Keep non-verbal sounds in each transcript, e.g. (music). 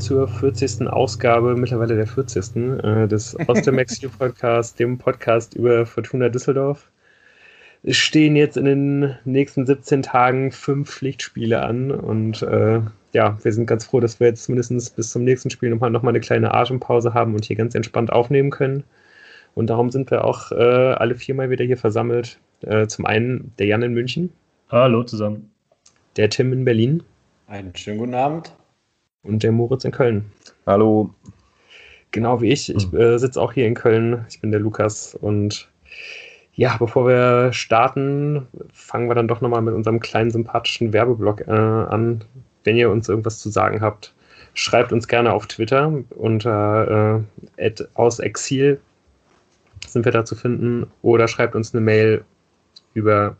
zur 40. Ausgabe, mittlerweile der 40. Äh, des (laughs) Ostemexio Podcast, dem Podcast über Fortuna Düsseldorf. Es stehen jetzt in den nächsten 17 Tagen fünf Pflichtspiele an und äh, ja, wir sind ganz froh, dass wir jetzt mindestens bis zum nächsten Spiel nochmal noch mal eine kleine Atempause haben und hier ganz entspannt aufnehmen können. Und darum sind wir auch äh, alle viermal wieder hier versammelt. Äh, zum einen der Jan in München. Hallo zusammen. Der Tim in Berlin. Einen schönen guten Abend. Und der Moritz in Köln. Hallo. Genau wie ich. Ich äh, sitze auch hier in Köln. Ich bin der Lukas. Und ja, bevor wir starten, fangen wir dann doch nochmal mit unserem kleinen sympathischen Werbeblock äh, an. Wenn ihr uns irgendwas zu sagen habt, schreibt uns gerne auf Twitter unter äh, ausexil sind wir da zu finden oder schreibt uns eine Mail über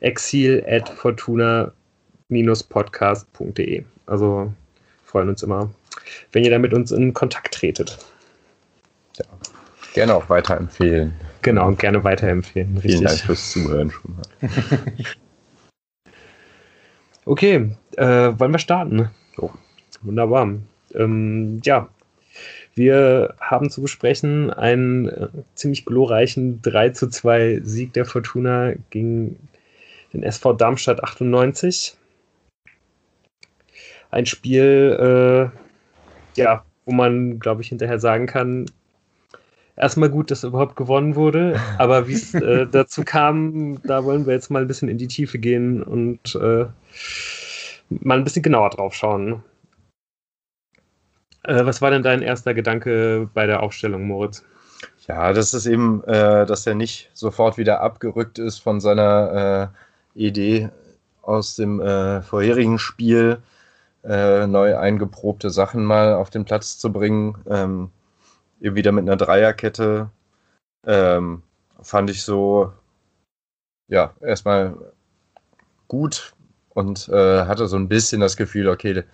exil at fortuna-podcast.de. Also freuen uns immer, wenn ihr da mit uns in Kontakt tretet. Ja, gerne auch weiterempfehlen. Genau, und gerne weiterempfehlen. Richtig. Vielen Dank fürs Zuhören schon mal. (laughs) okay, äh, wollen wir starten? Oh. Wunderbar. Ähm, ja, wir haben zu besprechen einen äh, ziemlich glorreichen 3 zu 2 Sieg der Fortuna gegen den SV Darmstadt 98 ein Spiel, äh, ja, wo man, glaube ich, hinterher sagen kann, erstmal gut, dass überhaupt gewonnen wurde, (laughs) aber wie es äh, dazu kam, da wollen wir jetzt mal ein bisschen in die Tiefe gehen und äh, mal ein bisschen genauer drauf schauen. Äh, was war denn dein erster Gedanke bei der Aufstellung, Moritz? Ja, das ist eben, äh, dass er nicht sofort wieder abgerückt ist von seiner äh, Idee aus dem vorherigen Spiel äh, neu eingeprobte Sachen mal auf den Platz zu bringen. Ähm, wieder mit einer Dreierkette. Ähm, fand ich so, ja, erstmal gut und äh, hatte so ein bisschen das Gefühl, okay,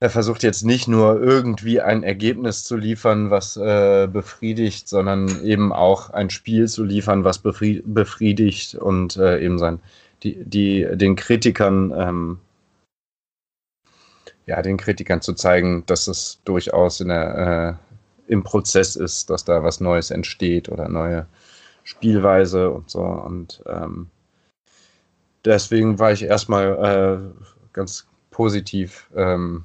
er versucht jetzt nicht nur irgendwie ein Ergebnis zu liefern, was äh, befriedigt, sondern eben auch ein Spiel zu liefern, was befriedigt und äh, eben sein, die, die, den Kritikern ähm, ja, den Kritikern zu zeigen, dass es durchaus in der, äh, im Prozess ist, dass da was Neues entsteht oder neue Spielweise und so. Und ähm, deswegen war ich erstmal äh, ganz positiv ähm,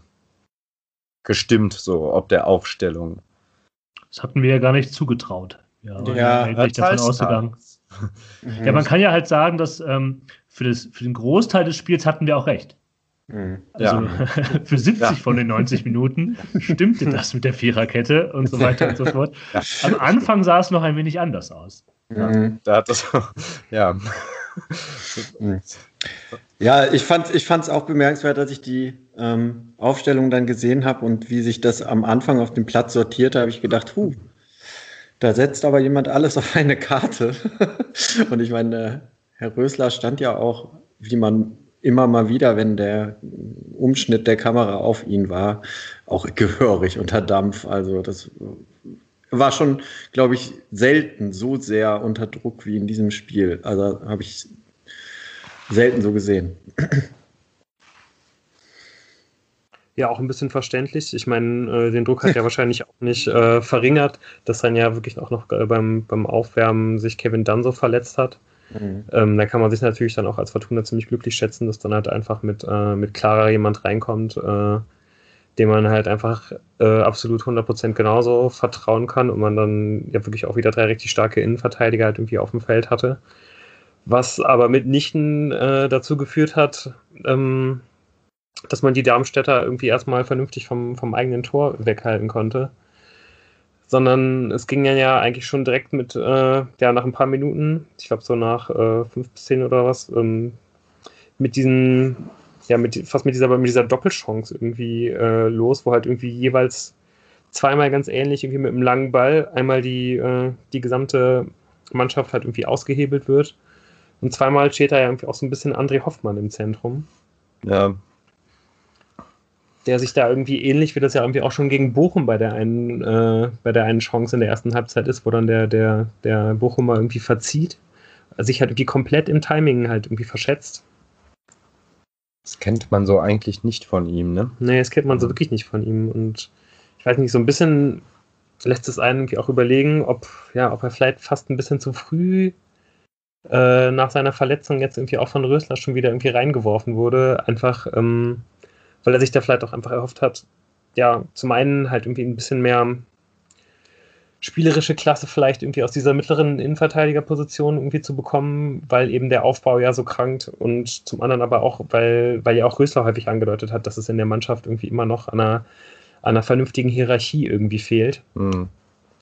gestimmt, so ob der Aufstellung. Das hatten wir ja gar nicht zugetraut. Ja, ja eigentlich davon ausgegangen. ja, man kann ja halt sagen, dass ähm, für, das, für den Großteil des Spiels hatten wir auch recht. Mhm. Also ja. (laughs) für 70 ja. von den 90 Minuten stimmte das mit der Viererkette und so weiter und so (laughs) fort. Ja. Am Anfang sah es noch ein wenig anders aus. Mhm. Da hat das, ja. Ja, ich fand es auch bemerkenswert, dass ich die ähm, Aufstellung dann gesehen habe und wie sich das am Anfang auf dem Platz sortierte, habe ich gedacht, huh, da setzt aber jemand alles auf eine Karte. (laughs) und ich meine, äh, Herr Rösler stand ja auch, wie man immer mal wieder, wenn der Umschnitt der Kamera auf ihn war, auch gehörig unter Dampf. Also das war schon, glaube ich, selten so sehr unter Druck wie in diesem Spiel. Also habe ich selten so gesehen. Ja, auch ein bisschen verständlich. Ich meine, äh, den Druck hat ja (laughs) wahrscheinlich auch nicht äh, verringert, dass dann ja wirklich auch noch äh, beim, beim Aufwärmen sich Kevin Dunn so verletzt hat. Mhm. Ähm, da kann man sich natürlich dann auch als Fortuna ziemlich glücklich schätzen, dass dann halt einfach mit, äh, mit Clara jemand reinkommt, äh, dem man halt einfach äh, absolut 100% genauso vertrauen kann und man dann ja wirklich auch wieder drei richtig starke Innenverteidiger halt irgendwie auf dem Feld hatte. Was aber mitnichten äh, dazu geführt hat, ähm, dass man die Darmstädter irgendwie erstmal vernünftig vom, vom eigenen Tor weghalten konnte sondern es ging ja eigentlich schon direkt mit, äh, ja, nach ein paar Minuten, ich glaube so nach äh, fünf bis zehn oder was, ähm, mit diesen, ja, mit, fast mit dieser, mit dieser Doppelchance irgendwie äh, los, wo halt irgendwie jeweils zweimal ganz ähnlich, irgendwie mit einem langen Ball, einmal die, äh, die gesamte Mannschaft halt irgendwie ausgehebelt wird. Und zweimal steht da ja irgendwie auch so ein bisschen André Hoffmann im Zentrum. Ja, der sich da irgendwie ähnlich wie das ja irgendwie auch schon gegen Bochum bei der einen, äh, bei der einen Chance in der ersten Halbzeit ist, wo dann der, der, der Bochumer irgendwie verzieht, sich halt irgendwie komplett im Timing halt irgendwie verschätzt. Das kennt man so eigentlich nicht von ihm, ne? Nee, das kennt man so wirklich nicht von ihm. Und ich weiß nicht, so ein bisschen lässt es einen auch überlegen, ob, ja, ob er vielleicht fast ein bisschen zu früh äh, nach seiner Verletzung jetzt irgendwie auch von Rösler schon wieder irgendwie reingeworfen wurde. Einfach, ähm, weil er sich da vielleicht auch einfach erhofft hat, ja, zum einen halt irgendwie ein bisschen mehr spielerische Klasse vielleicht irgendwie aus dieser mittleren Innenverteidigerposition irgendwie zu bekommen, weil eben der Aufbau ja so krankt und zum anderen aber auch, weil, weil ja auch Rösler häufig angedeutet hat, dass es in der Mannschaft irgendwie immer noch an einer, an einer vernünftigen Hierarchie irgendwie fehlt. Mhm.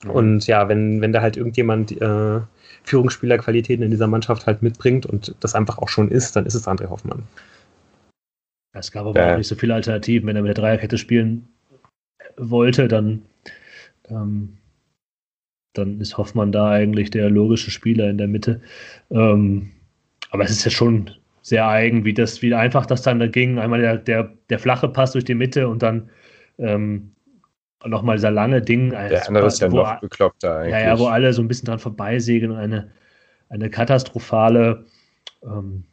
Und ja, wenn, wenn da halt irgendjemand äh, Führungsspielerqualitäten in dieser Mannschaft halt mitbringt und das einfach auch schon ist, dann ist es André Hoffmann. Es gab aber äh. auch nicht so viele Alternativen. Wenn er mit der Dreierkette spielen wollte, dann ähm, dann ist Hoffmann da eigentlich der logische Spieler in der Mitte. Ähm, aber es ist ja schon sehr eigen, wie das, wie einfach das dann da ging. Einmal der, der, der flache Pass durch die Mitte und dann ähm, nochmal dieser lange Ding. Der also, andere ist ja noch bekloppter eigentlich. Ja, ja, wo alle so ein bisschen dran vorbeisegeln und eine, eine katastrophale, ähm,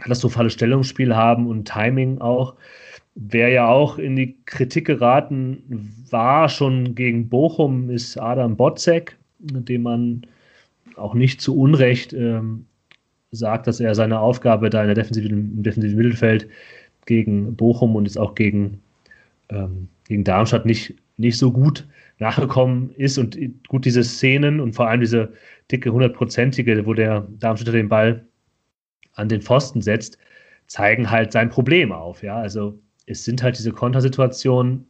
katastrophale Stellungsspiel haben und Timing auch. Wer ja auch in die Kritik geraten war, schon gegen Bochum, ist Adam Botzek, dem man auch nicht zu Unrecht ähm, sagt, dass er seine Aufgabe da in der defensiven, im defensiven Mittelfeld gegen Bochum und jetzt auch gegen, ähm, gegen Darmstadt nicht, nicht so gut nachgekommen ist. Und gut, diese Szenen und vor allem diese dicke hundertprozentige, wo der Darmstädter den Ball an den Pfosten setzt, zeigen halt sein Problem auf. Ja, also es sind halt diese Kontersituationen.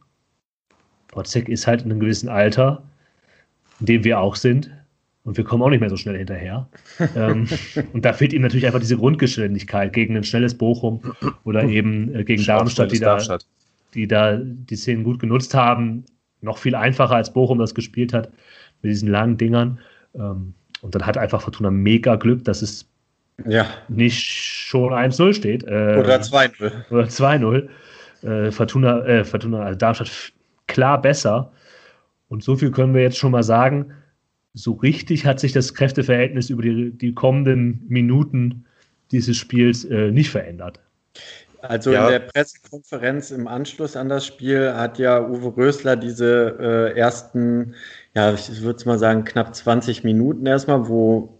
Botzek ist halt in einem gewissen Alter, in dem wir auch sind. Und wir kommen auch nicht mehr so schnell hinterher. (laughs) ähm, und da fehlt ihm natürlich einfach diese Grundgeschwindigkeit gegen ein schnelles Bochum oder eben äh, gegen Darmstadt, die da, Darmstadt. die da die Szenen gut genutzt haben. Noch viel einfacher als Bochum das gespielt hat mit diesen langen Dingern. Ähm, und dann hat einfach Fortuna mega Glück, dass es ja. nicht schon 1-0 steht. Äh, oder 2-0. Oder 2-0 äh, Fortuna, äh, Fortuna, also Darmstadt klar besser. Und so viel können wir jetzt schon mal sagen. So richtig hat sich das Kräfteverhältnis über die, die kommenden Minuten dieses Spiels äh, nicht verändert. Also ja. in der Pressekonferenz im Anschluss an das Spiel hat ja Uwe Rösler diese äh, ersten, ja, ich würde mal sagen, knapp 20 Minuten erstmal, wo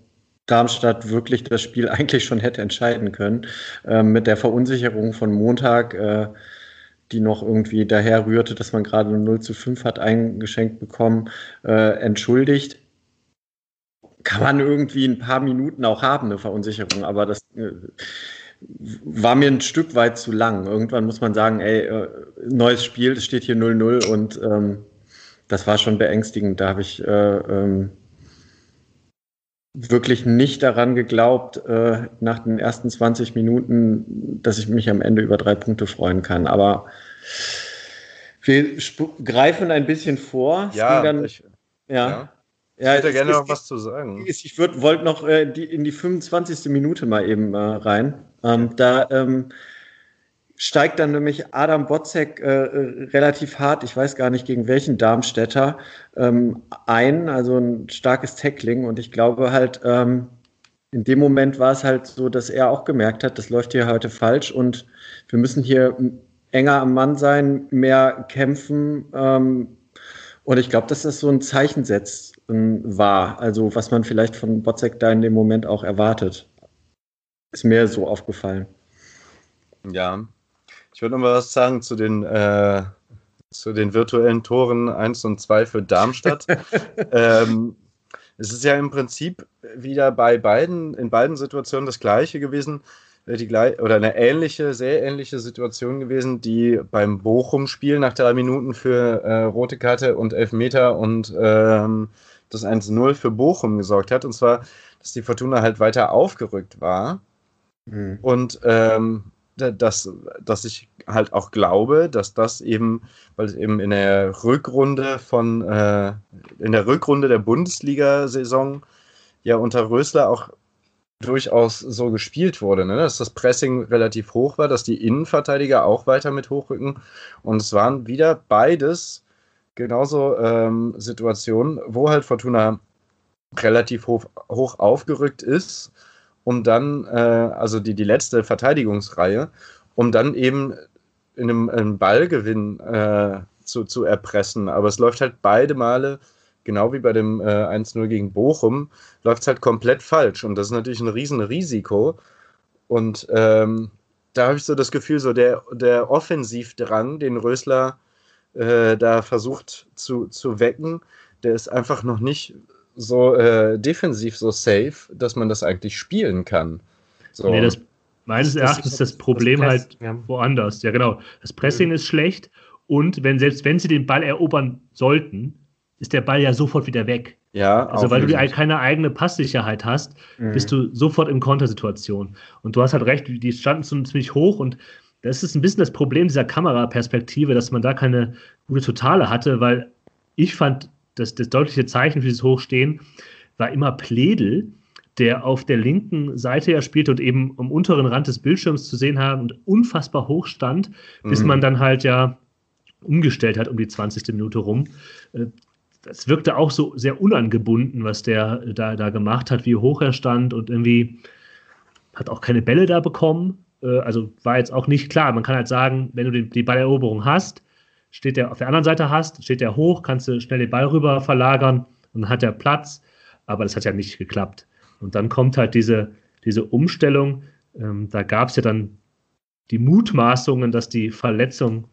Darmstadt wirklich das Spiel (laughs) eigentlich schon hätte entscheiden können, äh, mit der Verunsicherung von Montag. Äh, die noch irgendwie daher rührte, dass man gerade 0 zu 5 hat eingeschenkt bekommen, äh, entschuldigt. Kann man irgendwie ein paar Minuten auch haben, eine Verunsicherung, aber das äh, war mir ein Stück weit zu lang. Irgendwann muss man sagen, ey, äh, neues Spiel, es steht hier 0-0 und ähm, das war schon beängstigend. Da habe ich äh, ähm, wirklich nicht daran geglaubt, äh, nach den ersten 20 Minuten, dass ich mich am Ende über drei Punkte freuen kann. Aber wir greifen ein bisschen vor. Ja, dann, ich, ja. ja. Ich hätte gerne noch was zu sagen. Ich wollte noch äh, die, in die 25. Minute mal eben äh, rein. Ähm, da ähm, steigt dann nämlich Adam Botzek äh, relativ hart, ich weiß gar nicht gegen welchen Darmstädter, ähm, ein, also ein starkes Tackling. Und ich glaube halt, ähm, in dem Moment war es halt so, dass er auch gemerkt hat, das läuft hier heute falsch und wir müssen hier enger am Mann sein, mehr kämpfen. Ähm, und ich glaube, dass das so ein Zeichen setzt ähm, war, also was man vielleicht von Botzek da in dem Moment auch erwartet. Ist mir so aufgefallen. Ja, ich würde noch mal was sagen zu den, äh, zu den virtuellen Toren 1 und 2 für Darmstadt. (laughs) ähm, es ist ja im Prinzip wieder bei beiden, in beiden Situationen das Gleiche gewesen, äh, die oder eine ähnliche, sehr ähnliche Situation gewesen, die beim Bochum-Spiel nach drei Minuten für äh, rote Karte und Elfmeter und ähm, das 1-0 für Bochum gesorgt hat. Und zwar, dass die Fortuna halt weiter aufgerückt war. Mhm. Und ähm, dass, dass ich halt auch glaube, dass das eben, weil es eben in der Rückrunde von, äh, in der Rückrunde der Bundesliga-Saison ja unter Rösler auch durchaus so gespielt wurde, ne? dass das Pressing relativ hoch war, dass die Innenverteidiger auch weiter mit hochrücken und es waren wieder beides genauso ähm, Situationen, wo halt Fortuna relativ hoch, hoch aufgerückt ist um dann, äh, also die, die letzte Verteidigungsreihe, um dann eben in einem, einem Ballgewinn äh, zu, zu erpressen. Aber es läuft halt beide Male, genau wie bei dem äh, 1-0 gegen Bochum, läuft es halt komplett falsch. Und das ist natürlich ein riesen Risiko. Und ähm, da habe ich so das Gefühl, so der, der Offensivdrang, den Rösler äh, da versucht zu, zu wecken, der ist einfach noch nicht so äh, defensiv so safe, dass man das eigentlich spielen kann. So. Nee, das, meines Erachtens ist das Problem das halt ja. woanders. Ja, genau. Das Pressing mhm. ist schlecht und wenn, selbst wenn sie den Ball erobern sollten, ist der Ball ja sofort wieder weg. Ja, also weil du die, keine eigene Passsicherheit hast, mhm. bist du sofort in Kontersituation. Und du hast halt recht, die standen so ziemlich hoch und das ist ein bisschen das Problem dieser Kameraperspektive, dass man da keine gute Totale hatte, weil ich fand, dass das deutliche Zeichen für dieses Hochstehen war immer Pledel, der auf der linken Seite ja spielte und eben am unteren Rand des Bildschirms zu sehen haben und unfassbar hoch stand, bis mhm. man dann halt ja umgestellt hat um die 20. Minute rum. Äh, das wirkte auch so sehr unangebunden, was der da, da gemacht hat, wie hoch er stand und irgendwie hat auch keine Bälle da bekommen. Äh, also war jetzt auch nicht klar. Man kann halt sagen, wenn du die Balleroberung hast, steht der auf der anderen Seite hast, steht der hoch, kannst du schnell den Ball rüber verlagern und dann hat er Platz. Aber das hat ja nicht geklappt. Und dann kommt halt diese, diese Umstellung. Ähm, da gab es ja dann die Mutmaßungen, dass die Verletzung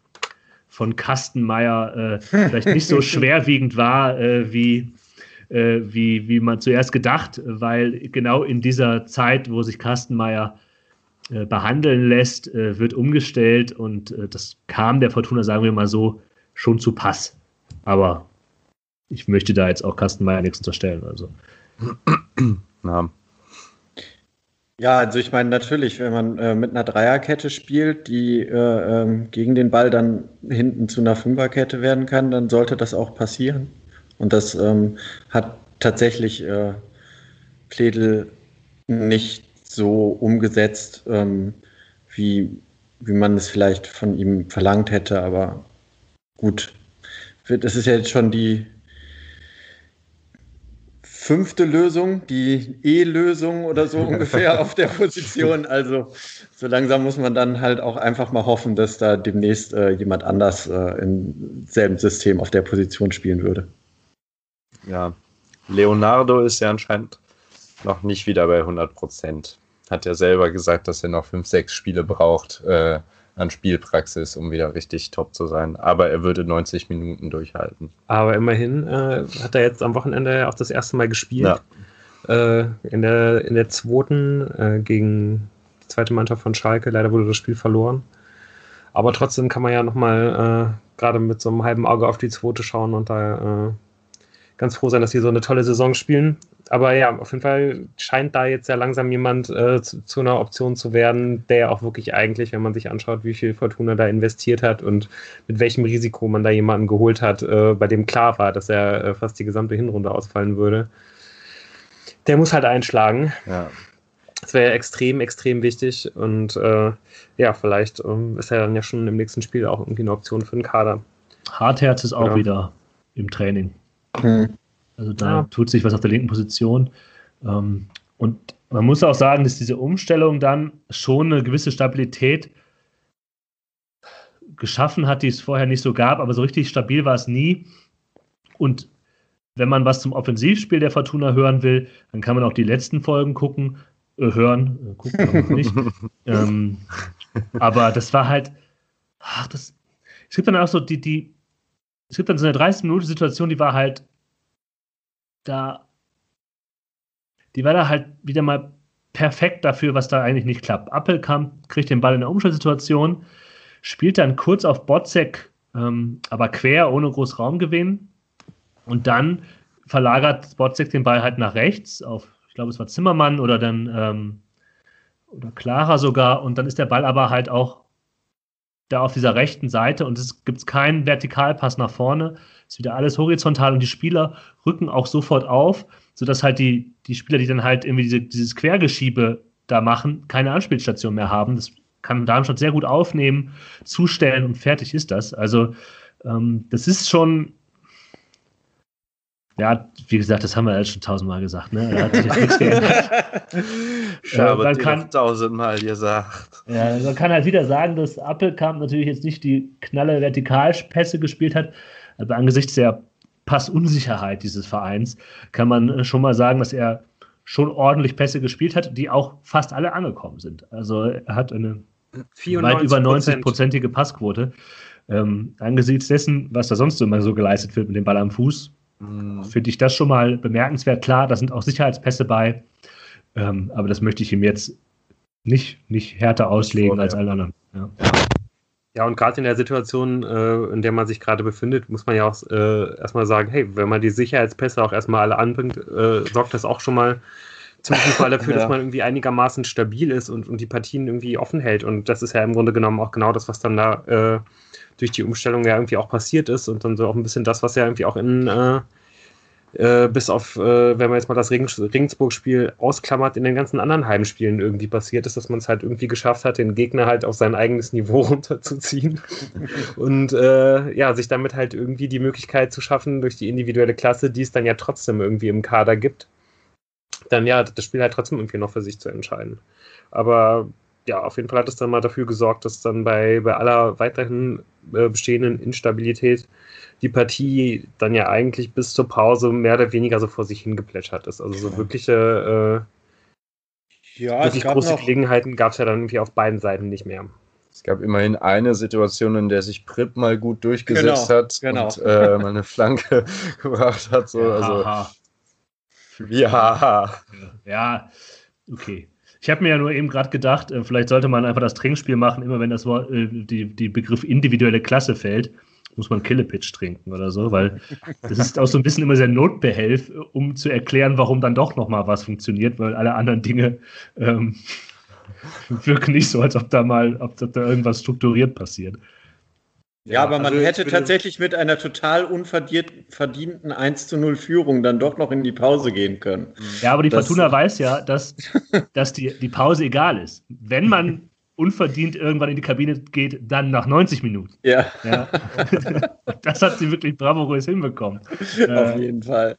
von Kastenmeier äh, vielleicht nicht so (laughs) schwerwiegend war, äh, wie, äh, wie, wie man zuerst gedacht, weil genau in dieser Zeit, wo sich Kastenmeier äh, behandeln lässt, äh, wird umgestellt und äh, das kam der Fortuna, sagen wir mal so, schon zu Pass. Aber ich möchte da jetzt auch Kastenmeier nichts unterstellen. Also. (clears throat) Ja. Ja, also ich meine natürlich, wenn man äh, mit einer Dreierkette spielt, die äh, ähm, gegen den Ball dann hinten zu einer Fünferkette werden kann, dann sollte das auch passieren. Und das ähm, hat tatsächlich äh, Pledel nicht so umgesetzt, ähm, wie, wie man es vielleicht von ihm verlangt hätte. Aber gut, das ist ja jetzt schon die fünfte Lösung, die E-Lösung oder so (laughs) ungefähr auf der Position. Also so langsam muss man dann halt auch einfach mal hoffen, dass da demnächst äh, jemand anders äh, im selben System auf der Position spielen würde. Ja, Leonardo ist ja anscheinend noch nicht wieder bei 100 Prozent. Hat ja selber gesagt, dass er noch fünf, sechs Spiele braucht, äh, an Spielpraxis, um wieder richtig top zu sein. Aber er würde 90 Minuten durchhalten. Aber immerhin äh, hat er jetzt am Wochenende auch das erste Mal gespielt. Ja. Äh, in, der, in der zweiten äh, gegen die zweite Mannschaft von Schalke. Leider wurde das Spiel verloren. Aber trotzdem kann man ja nochmal äh, gerade mit so einem halben Auge auf die zweite schauen und da äh, ganz froh sein, dass sie so eine tolle Saison spielen aber ja, auf jeden Fall scheint da jetzt ja langsam jemand äh, zu, zu, einer Option zu werden, der auch wirklich eigentlich, wenn man sich anschaut, wie viel Fortuna da investiert hat und mit welchem Risiko man da jemanden geholt hat, äh, bei dem klar war, dass er äh, fast die gesamte Hinrunde ausfallen würde. Der muss halt einschlagen. Ja. Das wäre extrem, extrem wichtig und äh, ja, vielleicht ähm, ist er dann ja schon im nächsten Spiel auch irgendwie eine Option für den Kader. Hartherz ist auch ja. wieder im Training. Hm. Also da ja. tut sich was auf der linken Position. Ähm, und man muss auch sagen, dass diese Umstellung dann schon eine gewisse Stabilität geschaffen hat, die es vorher nicht so gab, aber so richtig stabil war es nie. Und wenn man was zum Offensivspiel der Fortuna hören will, dann kann man auch die letzten Folgen gucken, äh, hören, äh, gucken aber nicht. (laughs) ähm, aber das war halt, ach, das, es gibt dann auch so die, die, es gibt dann so eine 30-Minuten-Situation, die war halt da, die war da halt wieder mal perfekt dafür, was da eigentlich nicht klappt. Appelkamp kriegt den Ball in der Umschaltsituation, spielt dann kurz auf Botzek, ähm, aber quer, ohne groß Raumgewinn. Und dann verlagert Botzek den Ball halt nach rechts auf, ich glaube, es war Zimmermann oder dann ähm, oder Clara sogar. Und dann ist der Ball aber halt auch da auf dieser rechten Seite und es gibt keinen Vertikalpass nach vorne. Es ist wieder alles horizontal und die Spieler rücken auch sofort auf, sodass halt die, die Spieler, die dann halt irgendwie diese, dieses Quergeschiebe da machen, keine Anspielstation mehr haben. Das kann Darmstadt sehr gut aufnehmen, zustellen und fertig ist das. Also ähm, das ist schon Ja, wie gesagt, das haben wir jetzt schon tausendmal gesagt. Ne? Da hat sich jetzt nichts geändert. (laughs) Ich habe äh, kann, tausendmal gesagt. Ja, man kann halt wieder sagen, dass Appelkamp natürlich jetzt nicht die knalle Vertikalpässe gespielt hat, aber angesichts der Passunsicherheit dieses Vereins kann man äh, schon mal sagen, dass er schon ordentlich Pässe gespielt hat, die auch fast alle angekommen sind. Also er hat eine weit über 90-prozentige Passquote. Ähm, angesichts dessen, was da sonst immer so geleistet wird mit dem Ball am Fuß, mhm. finde ich das schon mal bemerkenswert. Klar, da sind auch Sicherheitspässe bei, ähm, aber das möchte ich ihm jetzt nicht, nicht härter auslegen als alle anderen. Ja. Ja, und gerade in der Situation, äh, in der man sich gerade befindet, muss man ja auch äh, erstmal sagen, hey, wenn man die Sicherheitspässe auch erstmal alle anbringt, äh, sorgt das auch schon mal zumindest Fall dafür, (laughs) ja. dass man irgendwie einigermaßen stabil ist und, und die Partien irgendwie offen hält. Und das ist ja im Grunde genommen auch genau das, was dann da äh, durch die Umstellung ja irgendwie auch passiert ist und dann so auch ein bisschen das, was ja irgendwie auch in äh, äh, bis auf, äh, wenn man jetzt mal das Regensburg-Spiel ausklammert, in den ganzen anderen Heimspielen irgendwie passiert ist, dass man es halt irgendwie geschafft hat, den Gegner halt auf sein eigenes Niveau (laughs) runterzuziehen (laughs) und äh, ja, sich damit halt irgendwie die Möglichkeit zu schaffen, durch die individuelle Klasse, die es dann ja trotzdem irgendwie im Kader gibt, dann ja, das Spiel halt trotzdem irgendwie noch für sich zu entscheiden. Aber ja, auf jeden Fall hat es dann mal dafür gesorgt, dass dann bei, bei aller weiterhin äh, bestehenden Instabilität die Partie dann ja eigentlich bis zur Pause mehr oder weniger so vor sich hingeplätschert ist. Also so wirkliche äh, ja, wirklich große noch... Gelegenheiten gab es ja dann irgendwie auf beiden Seiten nicht mehr. Es gab immerhin eine Situation, in der sich Pripp mal gut durchgesetzt genau, hat genau. und äh, mal eine Flanke (laughs) gebracht hat. So. Ja, also, ja. ja, okay. Ich habe mir ja nur eben gerade gedacht, äh, vielleicht sollte man einfach das Trinkspiel machen, immer wenn das Wort, äh, die, die Begriff individuelle Klasse fällt muss man Killepitch trinken oder so, weil das ist auch so ein bisschen immer sehr Notbehelf, um zu erklären, warum dann doch nochmal was funktioniert, weil alle anderen Dinge ähm, (laughs) wirken nicht so, als ob da mal, ob da irgendwas strukturiert passiert. Ja, aber man also hätte tatsächlich mit einer total unverdienten 1 zu 0 Führung dann doch noch in die Pause gehen können. Ja, aber die das, Fortuna weiß ja, dass, (laughs) dass die, die Pause egal ist. Wenn man (laughs) unverdient irgendwann in die Kabine geht, dann nach 90 Minuten. Ja. ja. (laughs) Das hat sie wirklich bravourös hinbekommen. Auf äh, jeden Fall.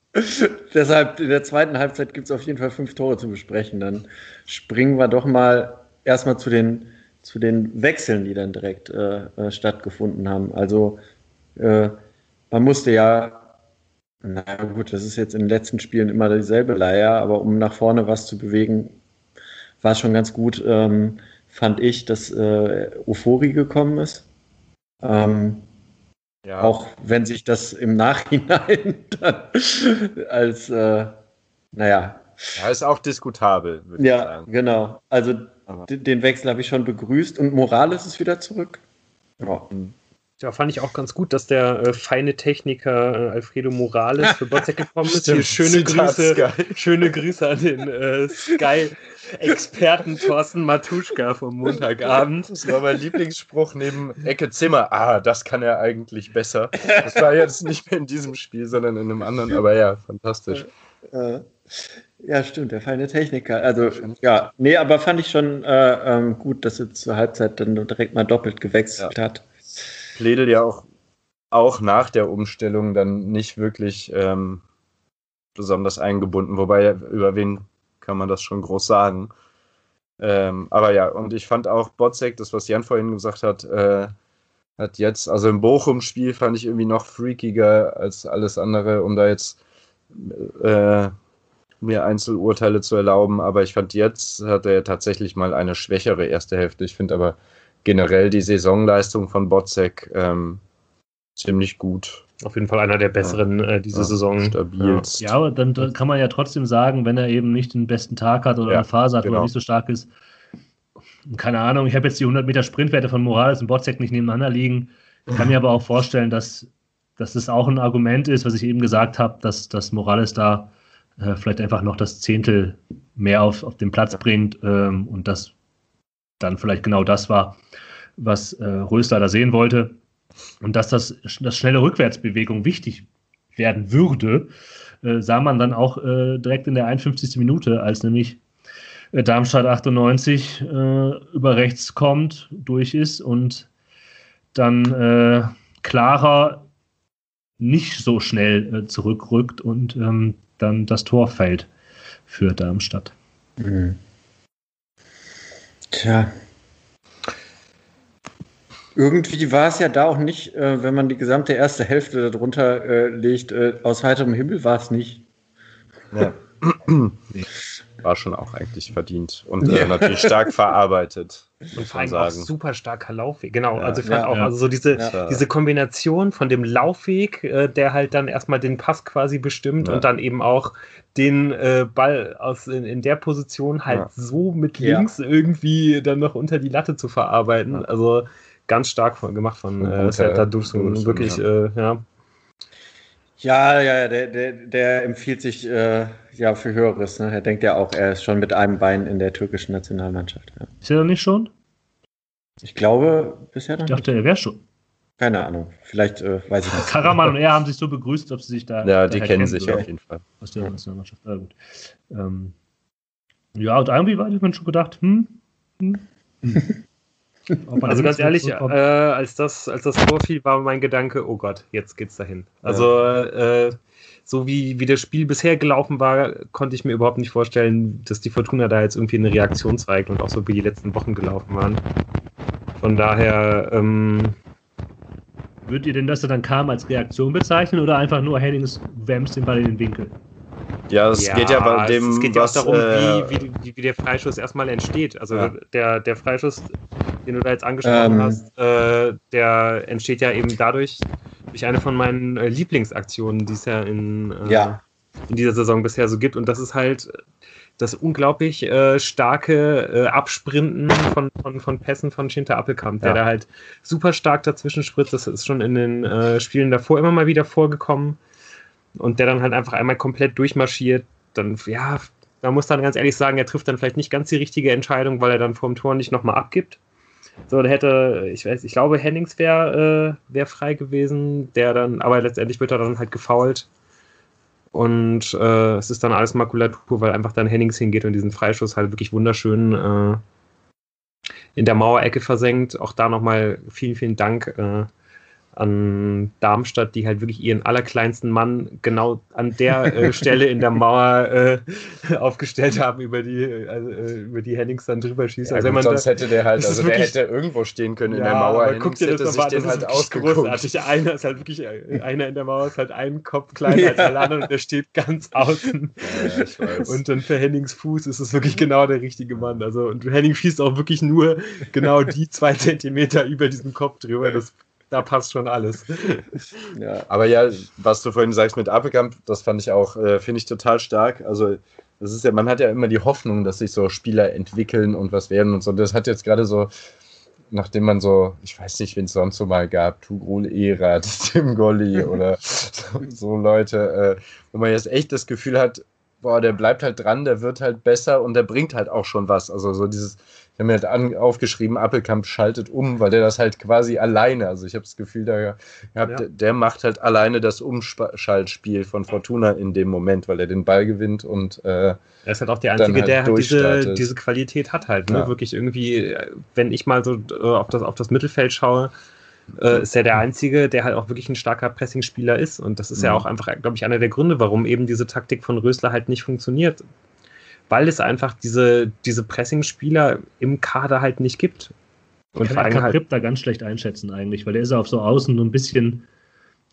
Deshalb in der zweiten Halbzeit gibt es auf jeden Fall fünf Tore zu besprechen. Dann springen wir doch mal erstmal zu den, zu den Wechseln, die dann direkt äh, äh stattgefunden haben. Also äh, man musste ja, na gut, das ist jetzt in den letzten Spielen immer dieselbe Leier, aber um nach vorne was zu bewegen, war es schon ganz gut. Ähm, fand ich, dass äh, Euphorie gekommen ist. Ähm, ja. Auch wenn sich das im Nachhinein (laughs) dann als, äh, naja. Ja, ist auch diskutabel, würde ja, ich sagen. Ja, genau. Also den Wechsel habe ich schon begrüßt und Morales ist wieder zurück. Ja. Ja, fand ich auch ganz gut, dass der äh, feine Techniker äh, Alfredo Morales für Botzek (laughs) gekommen ist. Hier schöne Grüße, schöne Grüße an den äh, Sky-Experten Thorsten Matuschka vom Montagabend. Das war mein Lieblingsspruch neben Ecke Zimmer. Ah, das kann er eigentlich besser. Das war jetzt nicht mehr in diesem Spiel, sondern in einem anderen, aber ja, fantastisch. Ja, stimmt, der feine Techniker. Also, ja, nee, aber fand ich schon äh, ähm, gut, dass er zur Halbzeit dann direkt mal doppelt gewechselt ja. hat. Pledel ja auch, auch nach der Umstellung dann nicht wirklich ähm, besonders eingebunden, wobei über wen kann man das schon groß sagen. Ähm, aber ja, und ich fand auch Botzek, das was Jan vorhin gesagt hat, äh, hat jetzt, also im Bochum-Spiel fand ich irgendwie noch freakiger als alles andere, um da jetzt äh, mir Einzelurteile zu erlauben. Aber ich fand jetzt hat er tatsächlich mal eine schwächere erste Hälfte. Ich finde aber generell die Saisonleistung von Botzek ähm, ziemlich gut. Auf jeden Fall einer der besseren ja. äh, diese ja, Saison. Stabilst. Ja, aber dann, kann man ja trotzdem sagen, wenn er eben nicht den besten Tag hat oder ja, eine Phase hat, genau. wo er nicht so stark ist. Keine Ahnung, ich habe jetzt die 100 Meter Sprintwerte von Morales und Botzek nicht nebeneinander liegen. Ich kann mir aber auch vorstellen, dass, dass das auch ein Argument ist, was ich eben gesagt habe, dass, dass Morales da äh, vielleicht einfach noch das Zehntel mehr auf, auf den Platz bringt ähm, und das dann vielleicht genau das war, was äh, Rösler da sehen wollte. Und dass das, das schnelle Rückwärtsbewegung wichtig werden würde, äh, sah man dann auch äh, direkt in der 51. Minute, als nämlich äh, Darmstadt 98 äh, über rechts kommt, durch ist und dann äh, klarer nicht so schnell äh, zurückrückt und ähm, dann das Tor fällt für Darmstadt. Mhm. Tja. Irgendwie war es ja da auch nicht, äh, wenn man die gesamte erste Hälfte darunter äh, legt, äh, aus heiterem Himmel war es nicht. Ja. (clears throat) War schon auch eigentlich verdient und äh, ja. natürlich stark verarbeitet. Und vor allem auch super starker Laufweg. Genau, ja, also ich fand ja, auch, also so diese, diese Kombination von dem Laufweg, äh, der halt dann erstmal den Pass quasi bestimmt und dann eben auch den äh, Ball aus in, in, der Position halt so mit links irgendwie dann noch unter die Latte zu verarbeiten. Also ganz stark von, gemacht von äh, Serdar Dursun. Wirklich, äh, ja. Ja, ja, der, der, der empfiehlt sich äh, ja für Höheres. Ne? Er denkt ja auch, er ist schon mit einem Bein in der türkischen Nationalmannschaft. Ja. Ist er nicht schon? Ich glaube, bisher noch Ich dachte, nicht. er wäre schon. Keine Ahnung. Vielleicht äh, weiß ich nicht. Karaman und er haben sich so begrüßt, ob sie sich da. Ja, die kennen sich auf jeden Fall. Aus der Nationalmannschaft. Ja, gut. Ähm, ja, und irgendwie war ich mir schon gedacht, hm, hm. (laughs) hm. Also ganz ehrlich, äh, als, das, als das Tor fiel, war mein Gedanke, oh Gott, jetzt geht's dahin. Also äh, so wie, wie das Spiel bisher gelaufen war, konnte ich mir überhaupt nicht vorstellen, dass die Fortuna da jetzt irgendwie eine Reaktion zeigt und auch so wie die letzten Wochen gelaufen waren. Von daher. Ähm, Würdet ihr denn, dass er dann kam, als Reaktion bezeichnen oder einfach nur Hennings wärmst den Ball in den Winkel? Ja, es ja, geht ja bei dem. Es geht ja auch darum, äh, wie, wie, wie, der Freischuss erstmal entsteht. Also ja. der, der Freischuss, den du da jetzt angesprochen ähm. hast, äh, der entsteht ja eben dadurch, durch eine von meinen äh, Lieblingsaktionen, die es ja in, äh, ja. in dieser Saison bisher so gibt. Und das ist halt das unglaublich äh, starke äh, Absprinten von, von, von Pässen von Schinter Appelkamp, der ja. da halt super stark dazwischen spritzt. Das ist schon in den äh, Spielen davor immer mal wieder vorgekommen. Und der dann halt einfach einmal komplett durchmarschiert. Dann, ja, man muss dann ganz ehrlich sagen, er trifft dann vielleicht nicht ganz die richtige Entscheidung, weil er dann vorm Tor nicht nochmal abgibt. So, da hätte, ich weiß, ich glaube, Hennings wäre äh, wär frei gewesen, der dann, aber letztendlich wird er dann halt gefault. Und äh, es ist dann alles Makulatur, weil einfach dann Hennings hingeht und diesen Freischuss halt wirklich wunderschön äh, in der Mauerecke versenkt. Auch da nochmal vielen, vielen Dank äh, an Darmstadt, die halt wirklich ihren allerkleinsten Mann genau an der äh, (laughs) Stelle in der Mauer äh, aufgestellt haben, über die, also, äh, über die Hennings dann drüber schießt. Ja, also, gut, sonst hätte der halt, also der hätte irgendwo stehen können ja, in der Mauer. Aber guck dir das nochmal, das halt ist großartig. Einer ist halt wirklich, einer in der Mauer ist halt ein Kopf kleiner ja. als alle anderen und der steht ganz außen. Und dann für Hennings Fuß ist es wirklich genau der richtige Mann. Also, und Henning schießt auch wirklich nur genau die zwei Zentimeter über diesen Kopf drüber. Das (laughs) da passt schon alles. (laughs) Ja, aber ja, was du vorhin sagst mit Appelkamp, das fand ich auch, äh, finde ich total stark. Also, das ist ja, man hat ja immer die Hoffnung, dass sich so Spieler entwickeln und was werden und so. Das hat jetzt gerade so, nachdem man so, ich weiß nicht, wen es sonst so mal gab, Tugrul Erat, (laughs) Tim Golli oder so, so Leute, äh, wo man jetzt echt das Gefühl hat, boah, der bleibt halt dran, der wird halt besser und der bringt halt auch schon was. Also so dieses, ich habe mir halt an, aufgeschrieben, Appelkamp schaltet um, weil der das halt quasi alleine, also ich habe das Gefühl, der, ja. der, macht halt alleine das Umschaltspiel von Fortuna in dem Moment, weil er den Ball gewinnt und äh, er ist halt auch der Einzige, halt der halt diese, diese Qualität hat halt, ne? Ja. Wirklich irgendwie, wenn ich mal so äh, auf das, auf das Mittelfeld schaue, äh, ist er der Einzige, der halt auch wirklich ein starker Pressingspieler ist. Und das ist mhm. ja auch einfach, glaube ich, einer der Gründe, warum eben diese Taktik von Rösler halt nicht funktioniert weil es einfach diese, diese Pressing-Spieler im Kader halt nicht gibt. Und ich kann halt da ganz schlecht einschätzen eigentlich, weil der ist auf so außen so ein bisschen,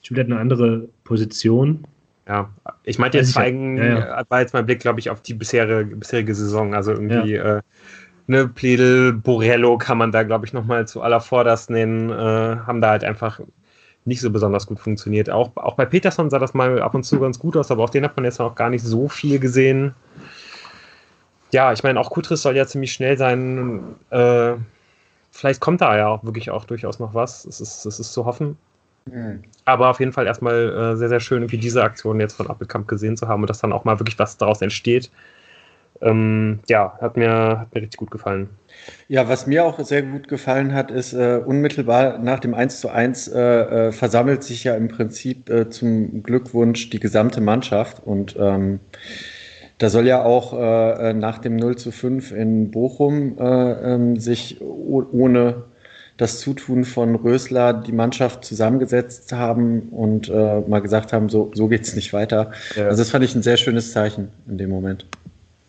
spielt halt eine andere Position. Ja, ich meinte jetzt zeigen, ja, ja. war jetzt mein Blick, glaube ich, auf die bisherige, bisherige Saison. Also irgendwie, ja. äh, ne, Pledel, Borello kann man da, glaube ich, nochmal zu allervorderst nennen, äh, haben da halt einfach nicht so besonders gut funktioniert. Auch, auch bei Peterson sah das mal ab und zu ganz gut aus, aber auf den hat man jetzt noch gar nicht so viel gesehen ja, ich meine, auch Kutris soll ja ziemlich schnell sein. Äh, vielleicht kommt da ja auch wirklich auch durchaus noch was. Es ist, es ist zu hoffen. Mhm. Aber auf jeden Fall erstmal äh, sehr, sehr schön, wie diese Aktion jetzt von Appelkamp gesehen zu haben und dass dann auch mal wirklich was daraus entsteht. Ähm, ja, hat mir, hat mir richtig gut gefallen. Ja, was mir auch sehr gut gefallen hat, ist äh, unmittelbar nach dem 1 zu 1 äh, äh, versammelt sich ja im Prinzip äh, zum Glückwunsch die gesamte Mannschaft und ähm, da soll ja auch äh, nach dem 0 zu 5 in Bochum äh, ähm, sich ohne das Zutun von Rösler die Mannschaft zusammengesetzt haben und äh, mal gesagt haben, so, so geht es nicht weiter. Ja. Also das fand ich ein sehr schönes Zeichen in dem Moment.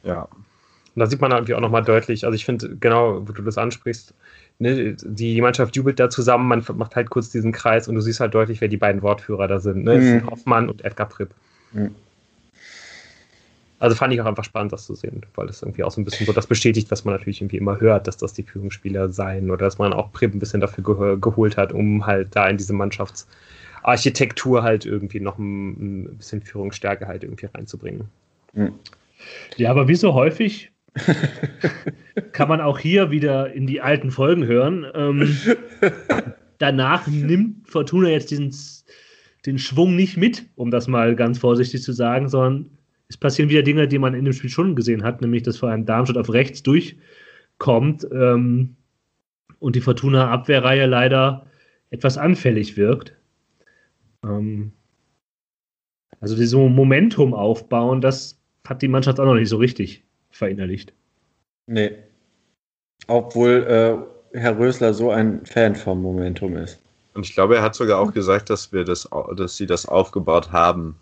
Ja. Und da sieht man irgendwie auch nochmal deutlich, also ich finde, genau, wo du das ansprichst, ne, die Mannschaft jubelt da zusammen, man macht halt kurz diesen Kreis und du siehst halt deutlich, wer die beiden Wortführer da sind. Ne? Mhm. Hoffmann und Edgar Pripp. Mhm. Also fand ich auch einfach spannend, das zu sehen, weil das irgendwie auch so ein bisschen so das bestätigt, was man natürlich irgendwie immer hört, dass das die Führungsspieler seien oder dass man auch Prip ein bisschen dafür ge geholt hat, um halt da in diese Mannschaftsarchitektur halt irgendwie noch ein, ein bisschen Führungsstärke halt irgendwie reinzubringen. Hm. Ja, aber wie so häufig kann man auch hier wieder in die alten Folgen hören. Ähm, danach nimmt Fortuna jetzt diesen, den Schwung nicht mit, um das mal ganz vorsichtig zu sagen, sondern es passieren wieder Dinge, die man in dem Spiel schon gesehen hat, nämlich dass vor allem Darmstadt auf rechts durchkommt ähm, und die Fortuna-Abwehrreihe leider etwas anfällig wirkt. Ähm, also dieses Momentum aufbauen, das hat die Mannschaft auch noch nicht so richtig verinnerlicht. Nee. Obwohl äh, Herr Rösler so ein Fan vom Momentum ist. Und ich glaube, er hat sogar auch gesagt, dass wir das, dass sie das aufgebaut haben.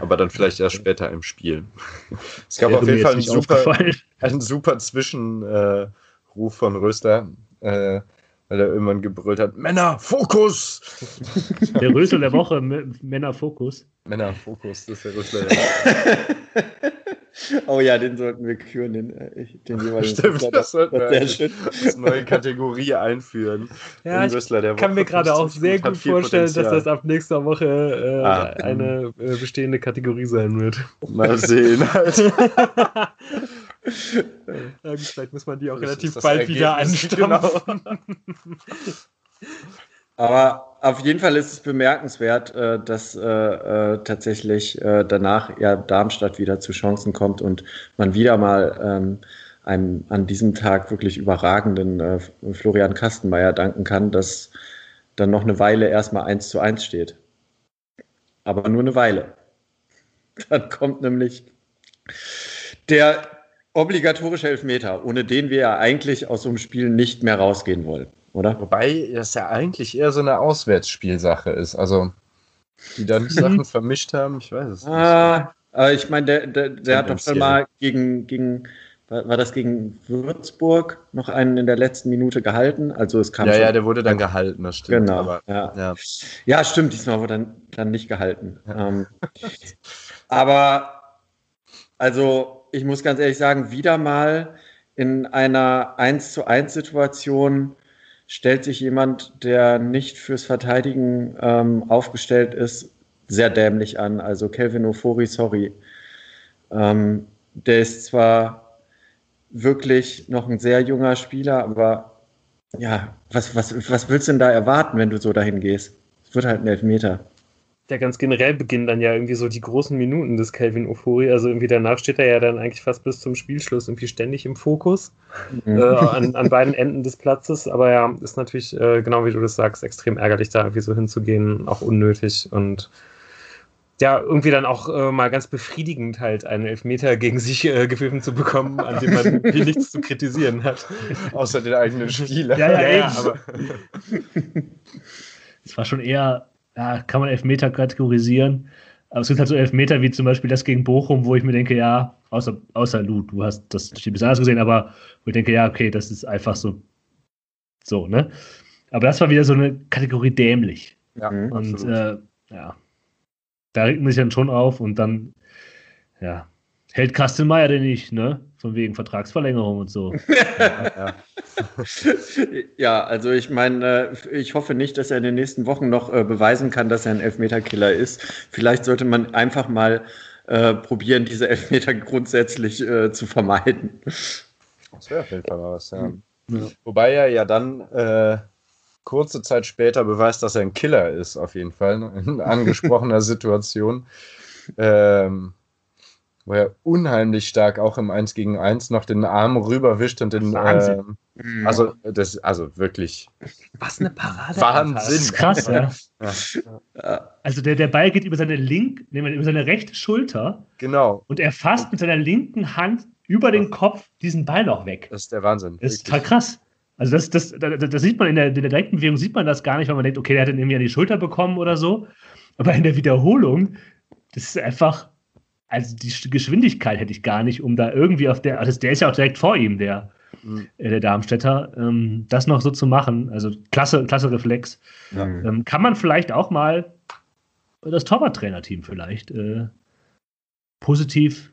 Aber dann vielleicht erst später im Spiel. (laughs) Es gab auf jeden Fall einen super, (laughs) einen super Zwischenruf äh, von Röster, äh, weil er irgendwann gebrüllt hat: Männer, Fokus! Der Rösel der Woche, Männer, Fokus. Männer, Fokus, das ist der Rösler der (laughs) Woche. (laughs) Oh ja, den sollten wir küren, den, äh, den jeweiligen. (laughs) Stimmt, das, das sollten (laughs) wir als, als neue Kategorie einführen. Ja, ich kann mir gerade auch sehr gut vorstellen, Potenzial. dass das ab nächster Woche äh, ah, eine äh, bestehende Kategorie sein wird. Mal sehen. Halt. vielleicht muss man die auch relativ bald Ergebnis, wieder anstampfen. Genau. Aber auf jeden Fall ist es bemerkenswert, äh, dass äh, äh, tatsächlich danach ja Darmstadt wieder zu Chancen kommt und man wieder mal ähm, einem an diesem Tag wirklich überragenden Florian Kastenmeier danken kann, dass dann noch eine Weile erstmal eins zu eins steht. Aber nur eine Weile. (laughs) Dann kommt nämlich der obligatorische Elfmeter, ohne den wir ja eigentlich aus so einem Spiel nicht mehr rausgehen wollen oder? Wobei das ja eigentlich eher so eine Auswärtsspielsache ist. Also, die da die (laughs) Sachen vermischt haben, ich weiß es nicht. Ah, aber ich meine, der, der, der hat doch schon mal gegen, gegen war, war das gegen Würzburg noch einen in der letzten Minute gehalten? Also es kam ja, ja, der wurde dann gehalten, das stimmt. Genau, aber, ja. ja. ja. stimmt, diesmal wurde dann, dann nicht gehalten. Ja. Ähm, aber also ich muss ganz ehrlich sagen, wieder mal in einer 1 zu 1 Situation stellt sich jemand, der nicht fürs Verteidigen ähm, aufgestellt ist, sehr dämlich an. Also Kelvin Ofori, sorry. Ähm, der ist zwar wirklich noch ein sehr junger Spieler, aber ja, was, was, was willst du denn da erwarten, wenn du so dahin gehst? Es wird halt ein Elfmeter ja ganz generell beginnen dann ja irgendwie so die großen Minuten des Calvin Ofori. Also irgendwie danach steht er ja dann eigentlich fast bis zum Spielschluss irgendwie ständig im Fokus mhm. äh, an, an, beiden Enden des Platzes. Aber ja, ist natürlich, äh, genau wie du das sagst, extrem ärgerlich, da irgendwie so hinzugehen, auch unnötig und ja, irgendwie dann auch äh, mal ganz befriedigend halt einen Elfmeter gegen sich äh, gepfiffen zu bekommen, an dem man (laughs) viel nichts zu kritisieren hat. Außer den eigenen Spieler. Ja, ja, ja, ja aber. (laughs) Es war schon eher ja, kann man Elfmeter kategorisieren. Aber es gibt halt so Elfmeter wie zum Beispiel das gegen Bochum, wo ich mir denke, ja, außer, außer Lu, du hast das Spiel besonders gesehen, aber wo ich denke, ja, okay, das ist einfach so, so, ne? Aber das war wieder so eine Kategorie dämlich. Ja, und äh, ja, da regt man sich dann schon auf und dann, ja, hält Kastelmeier denn nicht, ne? Von wegen Vertragsverlängerung und so. (laughs) ja, ja. ja, also ich meine, äh, ich hoffe nicht, dass er in den nächsten Wochen noch äh, beweisen kann, dass er ein Elfmeterkiller ist. Vielleicht sollte man einfach mal äh, probieren, diese Elfmeter grundsätzlich äh, zu vermeiden. Das wäre auf jeden Fall mal was, ja. ja. Wobei er ja dann äh, kurze Zeit später beweist, dass er ein Killer ist, auf jeden Fall, ne? in angesprochener (laughs) Situation. Ähm, wo er unheimlich stark auch im 1 gegen 1 noch den Arm rüberwischt und den. Äh, also, das, also wirklich. Was eine Parade. Wahnsinn. Das ist krass, ja. ja. Also der, der Ball geht über seine link, über seine rechte Schulter. Genau. Und er fasst mit seiner linken Hand über den Kopf diesen Ball noch weg. Das ist der Wahnsinn. Das ist total krass. Also das, das, das, das sieht man in der, in der direkten Bewegung, sieht man das gar nicht, weil man denkt, okay, der hat den irgendwie an die Schulter bekommen oder so. Aber in der Wiederholung, das ist einfach, also die Geschwindigkeit hätte ich gar nicht, um da irgendwie auf der, also der ist ja auch direkt vor ihm, der, mhm. Äh, der Darmstädter, ähm, das noch so zu machen. Also klasse, klasse Reflex. Ja. Ähm, kann man vielleicht auch mal das Torwarttrainerteam vielleicht äh, positiv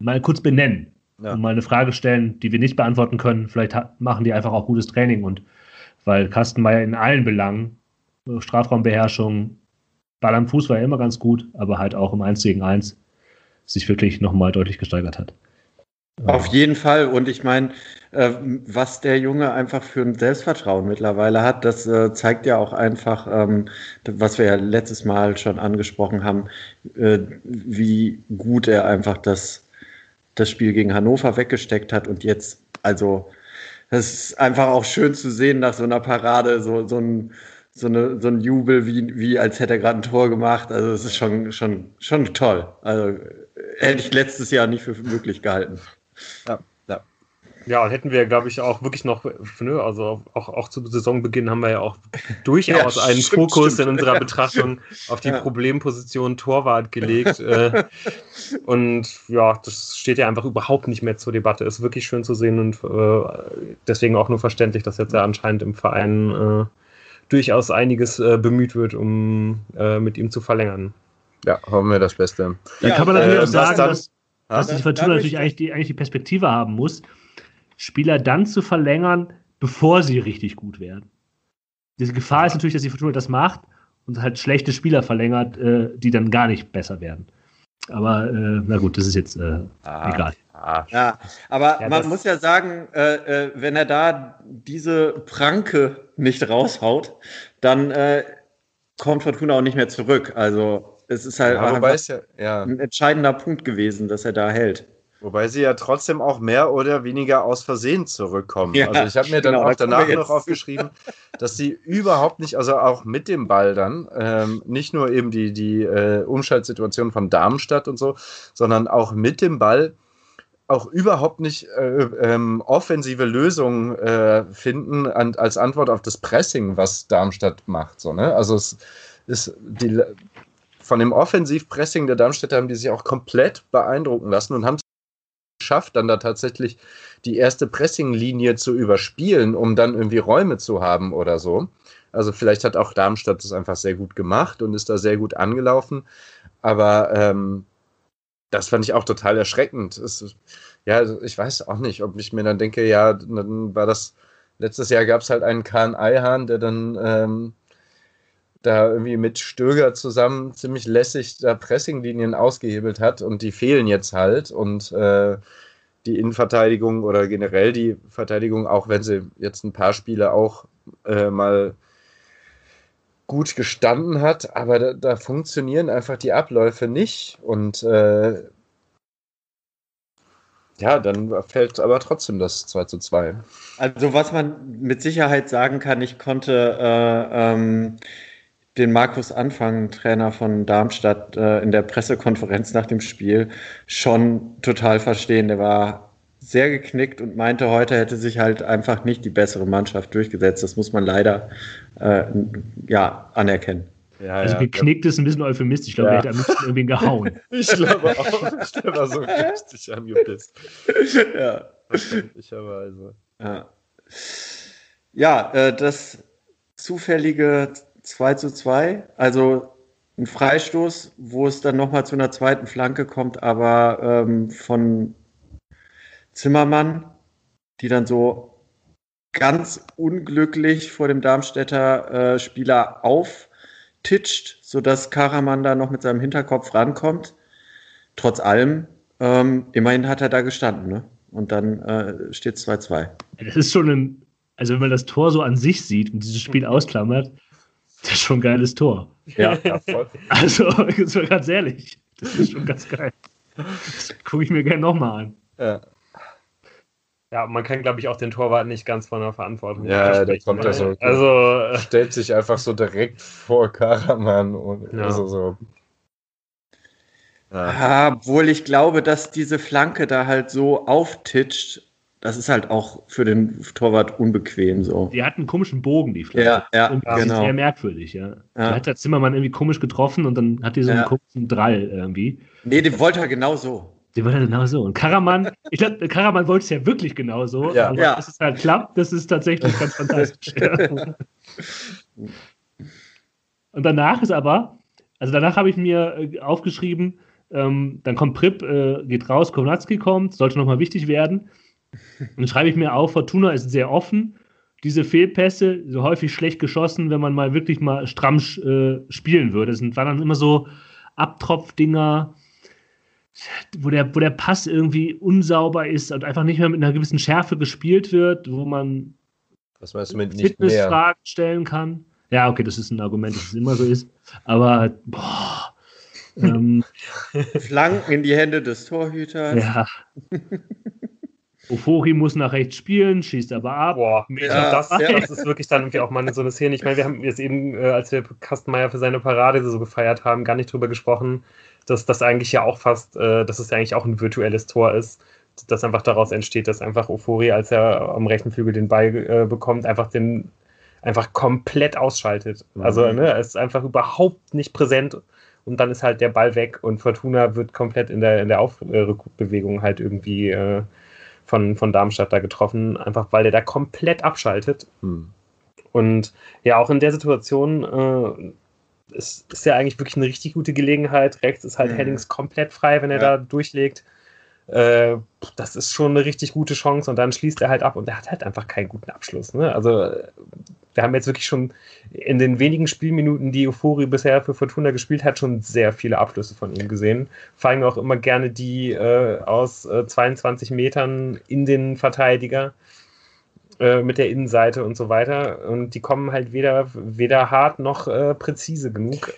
mal kurz benennen ja. und mal eine Frage stellen, die wir nicht beantworten können. Vielleicht machen die einfach auch gutes Training und weil Kastenmeier in allen Belangen, äh, Strafraumbeherrschung, Ball am Fuß war ja immer ganz gut, aber halt auch im 1 gegen 1 sich wirklich nochmal deutlich gesteigert hat. Auf jeden Fall. Und ich meine, äh, was der Junge einfach für ein Selbstvertrauen mittlerweile hat, das äh, zeigt ja auch einfach, ähm, was wir ja letztes Mal schon angesprochen haben, äh, wie gut er einfach das das Spiel gegen Hannover weggesteckt hat und jetzt, also, das ist einfach auch schön zu sehen nach so einer Parade, so, so ein, so, eine, so ein Jubel, wie, wie als hätte er gerade ein Tor gemacht. Also, es ist schon, schon, schon toll. Also, hätte ich letztes Jahr nicht für möglich gehalten. Ja. Ja, und hätten wir, glaube ich, auch wirklich noch, ne, also auch, auch zu Saisonbeginn haben wir ja auch durchaus ja, einen stimmt, Fokus stimmt. in unserer Betrachtung auf die ja. Problemposition Torwart gelegt. äh, (laughs) und ja, das steht ja einfach überhaupt nicht mehr zur Debatte. Ist wirklich schön zu sehen und äh, deswegen auch nur verständlich, dass jetzt ja anscheinend im Verein äh, durchaus einiges äh, bemüht wird, um äh, mit ihm zu verlängern. Ja, hoffen wir das Beste. Dann kann man natürlich äh, auch sagen, dass, dass die Fortuna natürlich eigentlich die, eigentlich die Perspektive haben muss Spieler dann zu verlängern, bevor sie richtig gut werden. Diese Gefahr ist natürlich, dass die Fortuna das macht und halt schlechte Spieler verlängert, äh, die dann gar nicht besser werden. Aber äh, na gut, das ist jetzt äh, ah, egal. Ah. Ja, aber ja, man muss ja sagen, äh, äh, wenn er da diese Pranke nicht raushaut, dann äh, kommt Fortuna auch nicht mehr zurück. Also es ist halt ja, ist ja, ja. ein entscheidender Punkt gewesen, dass er da hält. Wobei sie ja trotzdem auch mehr oder weniger aus Versehen zurückkommen. Ja, also ich habe mir dann genau, auch danach noch aufgeschrieben, dass sie überhaupt nicht, also auch mit dem Ball dann, ähm, nicht nur eben die, die äh, Umschaltsituation von Darmstadt und so, sondern auch mit dem Ball auch überhaupt nicht äh, ähm, offensive Lösungen äh, finden an, als Antwort auf das Pressing, was Darmstadt macht. So, ne? Also es ist die, von dem Offensivpressing der Darmstädter haben die sich auch komplett beeindrucken lassen und haben geschafft, dann da tatsächlich die erste Pressinglinie zu überspielen, um dann irgendwie Räume zu haben oder so. Also vielleicht hat auch Darmstadt das einfach sehr gut gemacht und ist da sehr gut angelaufen. Aber ähm, das fand ich auch total erschreckend. Es, ja, also ich weiß auch nicht, ob ich mir dann denke, ja, dann war das, letztes Jahr gab es halt einen Kahn Eihahn, der dann ähm, da irgendwie mit Stöger zusammen ziemlich lässig da Pressinglinien ausgehebelt hat und die fehlen jetzt halt und äh, die Innenverteidigung oder generell die Verteidigung, auch wenn sie jetzt ein paar Spiele auch äh, mal gut gestanden hat, aber da, da, funktionieren einfach die Abläufe nicht und äh, ja, dann fällt aber trotzdem das 2 zu 2. Also was man mit Sicherheit sagen kann, ich konnte äh, ähm, den Markus Anfang, Trainer von Darmstadt, äh, in der Pressekonferenz nach dem Spiel schon total verstehen. Der war sehr geknickt und meinte, heute hätte sich halt einfach nicht die bessere Mannschaft durchgesetzt. Das muss man leider äh, ja, anerkennen. Ja, also ja, geknickt ist ein bisschen euphemistisch. Ich glaube, ja. er hätte am liebsten irgendwie gehauen. (laughs) ich glaube auch. Der war so (laughs) richtig angepisst. Ja. Verständlicherweise. Ja, ja äh, das zufällige 2 zu 2. Also ein Freistoß, wo es dann nochmal zu einer zweiten Flanke kommt, aber ähm, von Zimmermann, die dann so ganz unglücklich vor dem Darmstädter äh, Spieler auftitscht, sodass Karaman da noch mit seinem Hinterkopf rankommt. Trotz allem, ähm, immerhin hat er da gestanden. Ne? Und dann äh, steht es 2-2. Das ist schon ein, also wenn man das Tor so an sich sieht und dieses Spiel ausklammert, das ist schon ein geiles Tor. Ja, (laughs) ja voll. Also, (laughs) ganz ehrlich, das ist schon ganz geil. Das gucke ich mir gerne nochmal an. Ja. Ja, man kann, glaube ich, auch den Torwart nicht ganz von der Verantwortung Ja, der kommt ja so. Also, äh, stellt sich einfach so direkt vor Karaman und ja. also so. Ja. ja. obwohl ich glaube, dass diese Flanke da halt so auftitscht, das ist halt auch für den Torwart unbequem so. Die hatten einen komischen Bogen, die Flasche. Ja, ja, genau. Sehr merkwürdig, ja. ja. Da hat der Zimmermann irgendwie komisch getroffen und dann hat die so einen ja. komischen Drall irgendwie. Nee, den wollte er genau so. Die wollte er genau so. Und Karaman, ich glaube, Karaman wollte es ja wirklich genau so. Ja. Aber ja. dass es halt klappt, das ist tatsächlich ganz fantastisch. (laughs) und danach ist aber, also danach habe ich mir äh, aufgeschrieben, ähm, dann kommt Prip, äh, geht raus, Kownatski kommt, sollte nochmal wichtig werden. Und dann schreibe ich mir auf, Fortuna ist sehr offen. Diese Fehlpässe, so häufig schlecht geschossen, wenn man mal wirklich mal stramm äh, spielen würde. Es waren dann immer so Abtropfdinger, wo der, wo der Pass irgendwie unsauber ist und einfach nicht mehr mit einer gewissen Schärfe gespielt wird, wo man Was meinst du mit Fitnessfragen stellen kann. Ja, okay, das ist ein Argument, dass es immer so ist. Aber boah. Ähm, (laughs) Flanken in die Hände des Torhüters. Ja. Ofori muss nach rechts spielen, schießt aber ab. Boah, ja, das, ja. das, ist wirklich dann irgendwie auch mal so eine Szene. Ich meine, wir haben jetzt eben, äh, als wir Kastenmeier für seine Parade so gefeiert haben, gar nicht drüber gesprochen, dass das eigentlich ja auch fast, äh, dass es ja eigentlich auch ein virtuelles Tor ist. Das einfach daraus entsteht, dass einfach Ofori, als er am rechten Flügel den Ball äh, bekommt, einfach den einfach komplett ausschaltet. Mhm. Also ne, er ist einfach überhaupt nicht präsent und dann ist halt der Ball weg und Fortuna wird komplett in der, in der Aufbewegung halt irgendwie äh, von, von Darmstadt da getroffen, einfach weil der da komplett abschaltet. Hm. Und ja, auch in der Situation äh, ist, ist ja eigentlich wirklich eine richtig gute Gelegenheit. Rechts ist halt mhm. Headings komplett frei, wenn er ja. da durchlegt. Äh, das ist schon eine richtig gute Chance und dann schließt er halt ab und er hat halt einfach keinen guten Abschluss. Ne? Also wir haben jetzt wirklich schon in den wenigen Spielminuten, die Euphorie bisher für Fortuna gespielt hat, schon sehr viele Abschlüsse von ihm gesehen. Vor allem auch immer gerne die äh, aus äh, 22 Metern in den Verteidiger äh, mit der Innenseite und so weiter. Und die kommen halt weder, weder hart noch äh, präzise genug,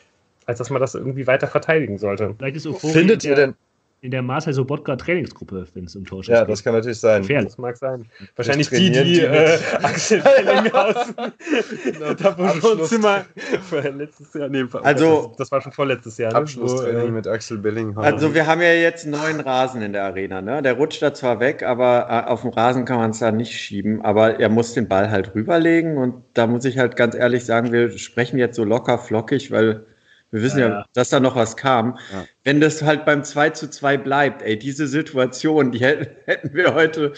als dass man das irgendwie weiter verteidigen sollte. Vielleicht ist Euphorie Findet ihr denn in der Marcel Sobotka Trainingsgruppe, wenn es um Torschuss geht. Ja, das kann natürlich sein. Gefährlich. Das mag sein. Wahrscheinlich die, die, die äh, Axel Bellinghausen (laughs) genau, (laughs) da Wohnzimmer letztes Jahr, nee, also, das, war schon vorletztes Jahr. Ne? Abschlusstraining äh, mit Axel Bellinghausen. Also wir haben ja jetzt einen neuen Rasen in der Arena. Ne? Der rutscht da zwar weg, aber äh, auf dem Rasen kann man es da nicht schieben. Aber er muss den Ball halt rüberlegen und da muss ich halt ganz ehrlich sagen, wir sprechen jetzt so locker flockig, weil wir wissen ja, ja, dass da noch was kam. Ja. Wenn das halt beim 2 zu 2 bleibt, ey, diese Situation, die (laughs) hätten wir heute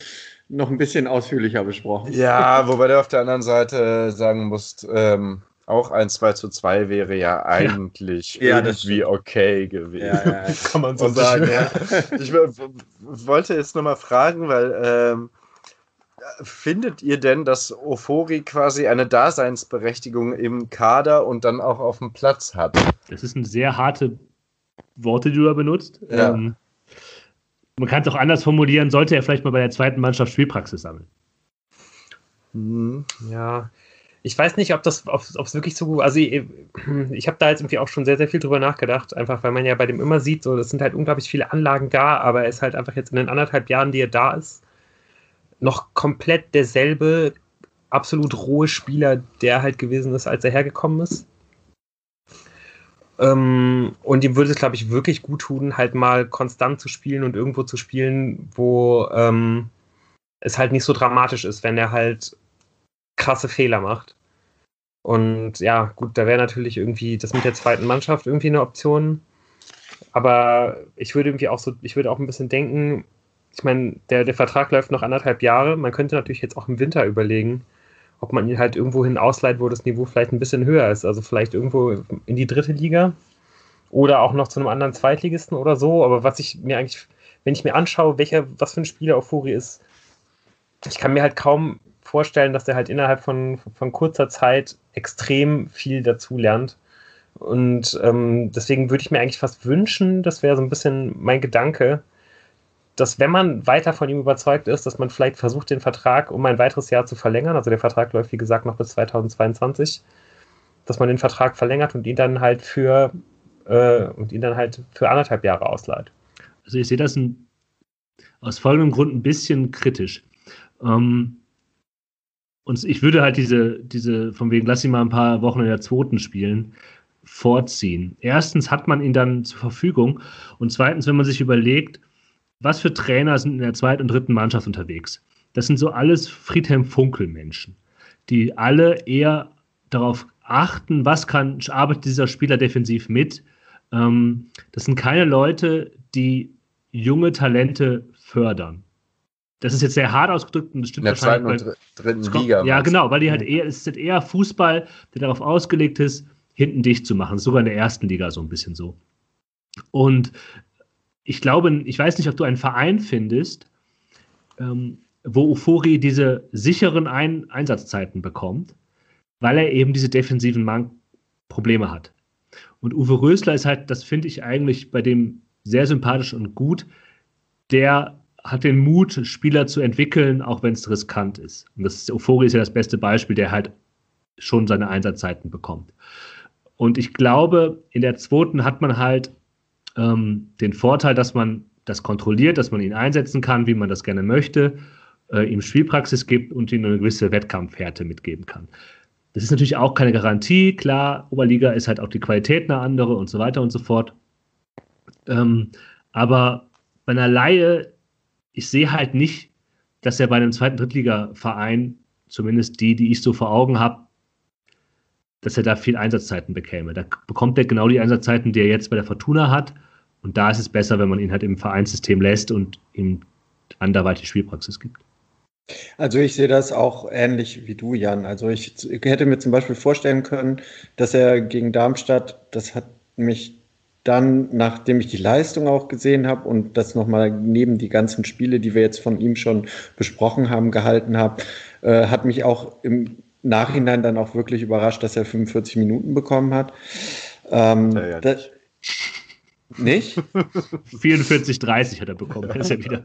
noch ein bisschen ausführlicher besprochen. Ja, wobei du auf der anderen Seite sagen musst, ähm, auch ein 2 zu 2 wäre ja eigentlich ja. irgendwie okay gewesen. Ja, (laughs) Kann man so Und sagen. (laughs) Ich, ich, wollte jetzt nochmal fragen, weil ähm, findet ihr denn, dass Ofori quasi eine Daseinsberechtigung im Kader und dann auch auf dem Platz hat? Das ist eine sehr harte Worte, die du da benutzt. Ja. Ähm, man kann es auch anders formulieren, sollte er vielleicht mal bei der zweiten Mannschaft Spielpraxis sammeln. Hm, ja, ich weiß nicht, ob das, ob es wirklich so, also ich, ich habe da jetzt irgendwie auch schon sehr, sehr viel drüber nachgedacht, einfach weil man ja bei dem immer sieht, so, das sind halt unglaublich viele Anlagen da, aber er ist halt einfach jetzt in den anderthalb Jahren, die er da ist, noch komplett derselbe absolut rohe Spieler, der halt gewesen ist, als er hergekommen ist. Ähm, und ihm würde es, glaube ich, wirklich gut tun, halt mal konstant zu spielen und irgendwo zu spielen, wo ähm, es halt nicht so dramatisch ist, wenn er halt krasse Fehler macht. Und ja, gut, da wäre natürlich irgendwie das mit der zweiten Mannschaft irgendwie eine Option. Aber ich würde irgendwie auch so, ich würde auch ein bisschen denken, ich meine, der, der Vertrag läuft noch anderthalb Jahre. Man könnte natürlich jetzt auch im Winter überlegen, ob man ihn halt irgendwo hin ausleiht, wo das Niveau vielleicht ein bisschen höher ist. Also vielleicht irgendwo in die dritte Liga oder auch noch zu einem anderen Zweitligisten oder so. Aber was ich mir eigentlich, wenn ich mir anschaue, welcher, was für ein Spieler Furi ist, ich kann mir halt kaum vorstellen, dass der halt innerhalb von, von kurzer Zeit extrem viel dazu lernt. Und ähm, deswegen würde ich mir eigentlich fast wünschen, das wäre so ein bisschen mein Gedanke, dass wenn man weiter von ihm überzeugt ist, dass man vielleicht versucht, den Vertrag um ein weiteres Jahr zu verlängern, also der Vertrag läuft wie gesagt noch bis 2022, dass man den Vertrag verlängert und ihn dann halt für äh, und ihn dann halt für anderthalb Jahre ausleiht. Also ich sehe das ein, aus folgendem Grund ein bisschen kritisch. Ähm, und ich würde halt diese, diese, von wegen, lass ihn mal ein paar Wochen in der zweiten spielen, vorziehen. Erstens hat man ihn dann zur Verfügung und zweitens, wenn man sich überlegt, was für Trainer sind in der zweiten und dritten Mannschaft unterwegs? das sind so alles Friedhelm-Funkel-Menschen, die alle eher darauf achten, was kann, arbeitet dieser Spieler defensiv mit. Ähm, das sind keine Leute, die junge Talente fördern. Das ist jetzt sehr hart ausgedrückt und das stimmt In der zweiten und weil, dritten Liga. Ja, genau, weil die halt eher, es ist eher Fußball, der darauf ausgelegt ist, hinten dicht zu machen. Sogar in der ersten Liga so ein bisschen so. Und ich glaube, ich weiß nicht, ob du einen Verein findest, ähm, wo Ufori diese sicheren Ein Einsatzzeiten bekommt, weil er eben diese defensiven Man Probleme hat. Und Uwe Rösler ist halt, das finde ich eigentlich bei dem sehr sympathisch und gut, der hat den Mut, Spieler zu entwickeln, auch wenn es riskant ist. Und das Euphorie ist ja das beste Beispiel, der halt schon seine Einsatzzeiten bekommt. Und ich glaube, in der zweiten hat man halt ähm, den Vorteil, dass man das kontrolliert, dass man ihn einsetzen kann, wie man das gerne möchte, äh, ihm Spielpraxis gibt und ihm eine gewisse Wettkampfhärte mitgeben kann. Das ist natürlich auch keine Garantie. Klar, Oberliga ist halt auch die Qualität eine andere und so weiter und so fort. Ähm, aber bei einer Laie ich sehe halt nicht, dass er bei einem zweiten Drittliga-Verein, zumindest die, die ich so vor Augen habe, dass er da viel Einsatzzeiten bekäme. Da bekommt er genau die Einsatzzeiten, die er jetzt bei der Fortuna hat. Und da ist es besser, wenn man ihn halt im Vereinssystem lässt und ihm anderweitig Spielpraxis gibt. Also ich sehe das auch ähnlich wie du, Jan. Also ich hätte mir zum Beispiel vorstellen können, dass er gegen Darmstadt, das hat mich dann, nachdem ich die Leistung auch gesehen habe und das nochmal neben die ganzen Spiele, die wir jetzt von ihm schon besprochen haben, gehalten habe, äh, hat mich auch im Nachhinein dann auch wirklich überrascht, dass er 45 Minuten bekommen hat. Ähm, ja, ja, nicht? (laughs) 44, 30 hat er bekommen. ist ja wieder.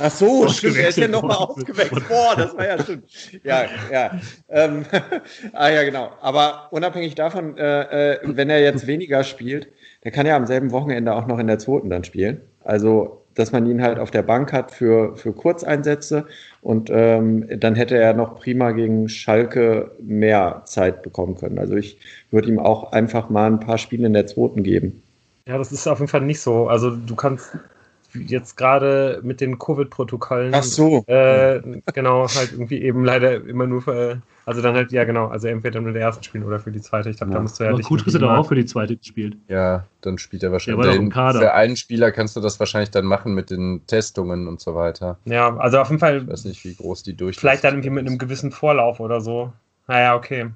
Ach so, stimmt. Er ist ja nochmal aufgewechselt. Boah, das war ja stimmt. Ja, ja. Ähm, (laughs) ah ja, genau. Aber unabhängig davon, äh, äh, wenn er jetzt weniger spielt, der kann ja am selben Wochenende auch noch in der zweiten dann spielen. Also, dass man ihn halt auf der Bank hat für, für Kurzeinsätze und ähm, dann hätte er noch prima gegen Schalke mehr Zeit bekommen können. Also ich würde ihm auch einfach mal ein paar Spiele in der zweiten geben. Ja, das ist auf jeden Fall nicht so. Also du kannst jetzt gerade mit den Covid-Protokollen. Ach so. Äh, genau, halt irgendwie eben leider immer nur für, also dann halt, ja genau, also entweder nur der ersten spielen oder für die zweite. Ich glaube, ja. da musst du ja Aber Kutris hat auch für die zweite gespielt. Ja, dann spielt er wahrscheinlich. Der den, für einen Spieler kannst du das wahrscheinlich dann machen mit den Testungen und so weiter. Ja, also auf jeden Fall. Ich weiß nicht, wie groß die durch. Vielleicht dann irgendwie mit einem gewissen Vorlauf oder so. Naja, okay.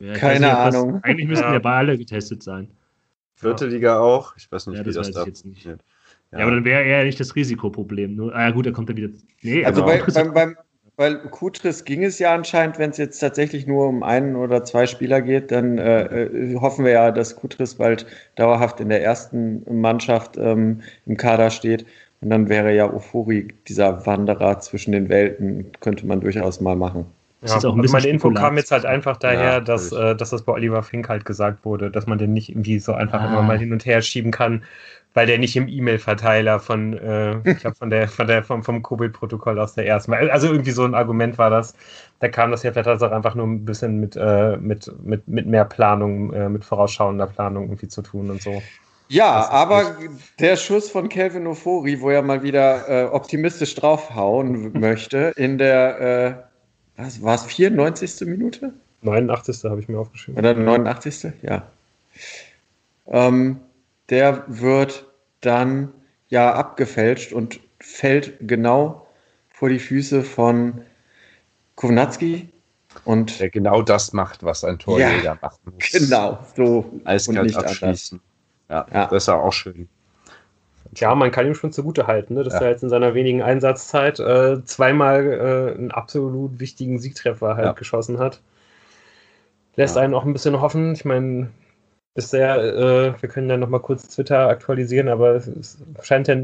Ja, Keine nicht, Ahnung. Das, eigentlich müssten ja. ja alle getestet sein. Vierte Liga auch. Ich weiß nicht, ja, wie das, das da. Jetzt nicht. Ja. ja, aber dann wäre er nicht das Risikoproblem. Nur, ah ja, gut, er kommt dann wieder. Nee, also bei, beim, beim, weil Kutris ging es ja anscheinend, wenn es jetzt tatsächlich nur um einen oder zwei Spieler geht, dann äh, äh, hoffen wir ja, dass Kutris bald dauerhaft in der ersten Mannschaft ähm, im Kader steht. Und dann wäre ja Ofori dieser Wanderer zwischen den Welten, könnte man durchaus mal machen. Ja, also meine Info kam jetzt halt einfach daher, ja, dass, äh, dass das bei Oliver Fink halt gesagt wurde, dass man den nicht irgendwie so einfach ah. immer mal hin und her schieben kann, weil der nicht im E-Mail-Verteiler von, äh, ich glaube, von der, von der, vom, vom Covid-Protokoll aus der ersten Mal. Also irgendwie so ein Argument war das. Da kam das ja vielleicht also auch einfach nur ein bisschen mit, äh, mit, mit, mit mehr Planung, äh, mit vorausschauender Planung irgendwie zu tun und so. Ja, aber der Schuss von Kelvin Ofori, wo er mal wieder äh, optimistisch draufhauen (laughs) möchte, in der, äh, was war es, 94. Minute? 89. habe ich mir aufgeschrieben. Oder 89. Ja. Ähm, der wird dann ja abgefälscht und fällt genau vor die Füße von Kovnatski. Und der genau das macht, was ein Torjäger ja, machen muss. Genau, so. Eiskalt abschließen. Ja, ja, das ist ja auch schön. Ja, man kann ihm schon zugute halten, ne, dass ja. er jetzt in seiner wenigen Einsatzzeit äh, zweimal äh, einen absolut wichtigen Siegtreffer halt ja. geschossen hat. Lässt einen auch ein bisschen hoffen. Ich meine, bisher, äh, wir können ja noch mal kurz Twitter aktualisieren, aber es scheint ja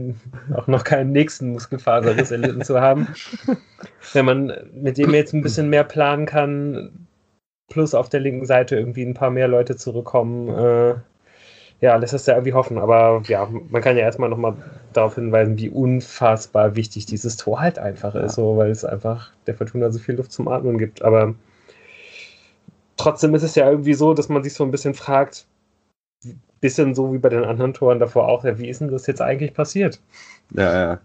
auch noch keinen nächsten Muskelfaserriss erlitten zu haben. (laughs) Wenn man mit dem jetzt ein bisschen mehr planen kann, plus auf der linken Seite irgendwie ein paar mehr Leute zurückkommen, äh, ja, lässt das ja irgendwie hoffen. Aber ja, man kann ja erstmal noch mal darauf hinweisen, wie unfassbar wichtig dieses Tor halt einfach ist, so, weil es einfach der Fortuna so viel Luft zum Atmen gibt. Aber trotzdem ist es ja irgendwie so, dass man sich so ein bisschen fragt, bisschen so wie bei den anderen Toren davor auch, ja, wie ist denn das jetzt eigentlich passiert? Ja, ja.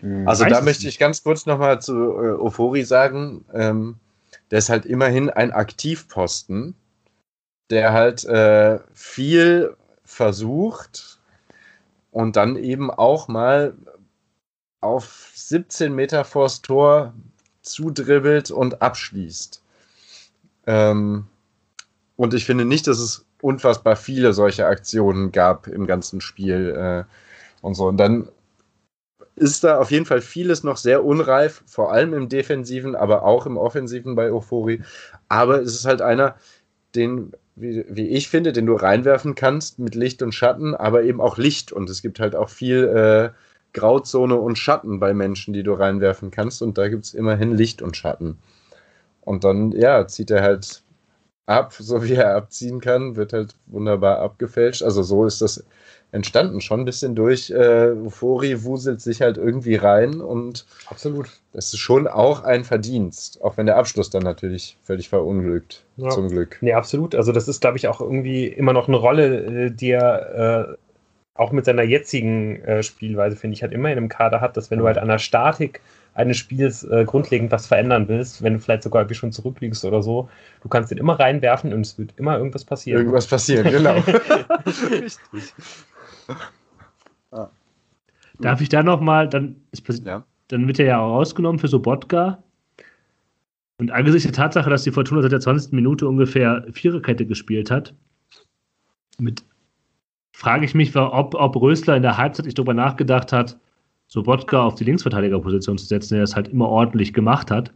Mhm. Also da möchte ich ganz kurz nochmal zu äh, Ofori sagen, ähm, der ist halt immerhin ein Aktivposten, der halt äh, viel versucht und dann eben auch mal auf 17 Meter vors Tor zudribbelt und abschließt. Ähm, und ich finde nicht, dass es unfassbar viele solche Aktionen gab im ganzen Spiel äh, und so. Und dann ist da auf jeden Fall vieles noch sehr unreif, vor allem im Defensiven, aber auch im Offensiven bei Ofori. Aber es ist halt einer, den, wie, wie ich finde, den du reinwerfen kannst mit Licht und Schatten, aber eben auch Licht. Und es gibt halt auch viel äh, Grauzone und Schatten bei Menschen, die du reinwerfen kannst. Und da gibt es immerhin Licht und Schatten. Und dann, ja, zieht er halt ab, so wie er abziehen kann, wird halt wunderbar abgefälscht. Also so ist das entstanden, schon ein bisschen durch. Äh, Fori wuselt sich halt irgendwie rein und absolut. Das ist schon auch ein Verdienst, auch wenn der Abschluss dann natürlich völlig verunglückt, ja. zum Glück. Nee, absolut. Also das ist, glaube ich, auch irgendwie immer noch eine Rolle, äh, die er äh, auch mit seiner jetzigen äh, Spielweise, finde ich, halt immer in einem Kader hat, dass wenn du halt an der Statik eines Spiels äh, grundlegend was verändern willst, wenn du vielleicht sogar irgendwie schon zurückliegst oder so, du kannst den immer reinwerfen und es wird immer irgendwas passieren. Irgendwas passieren, genau. (laughs) (laughs) Richtig. (laughs) ah. Darf ich da nochmal, dann, ja. dann wird er ja auch rausgenommen für Sobotka. Und angesichts der Tatsache, dass die Fortuna seit der 20. Minute ungefähr Viererkette gespielt hat, mit, frage ich mich, ob, ob Rösler in der Halbzeit nicht darüber nachgedacht hat, Sobotka auf die Linksverteidigerposition zu setzen, der das halt immer ordentlich gemacht hat.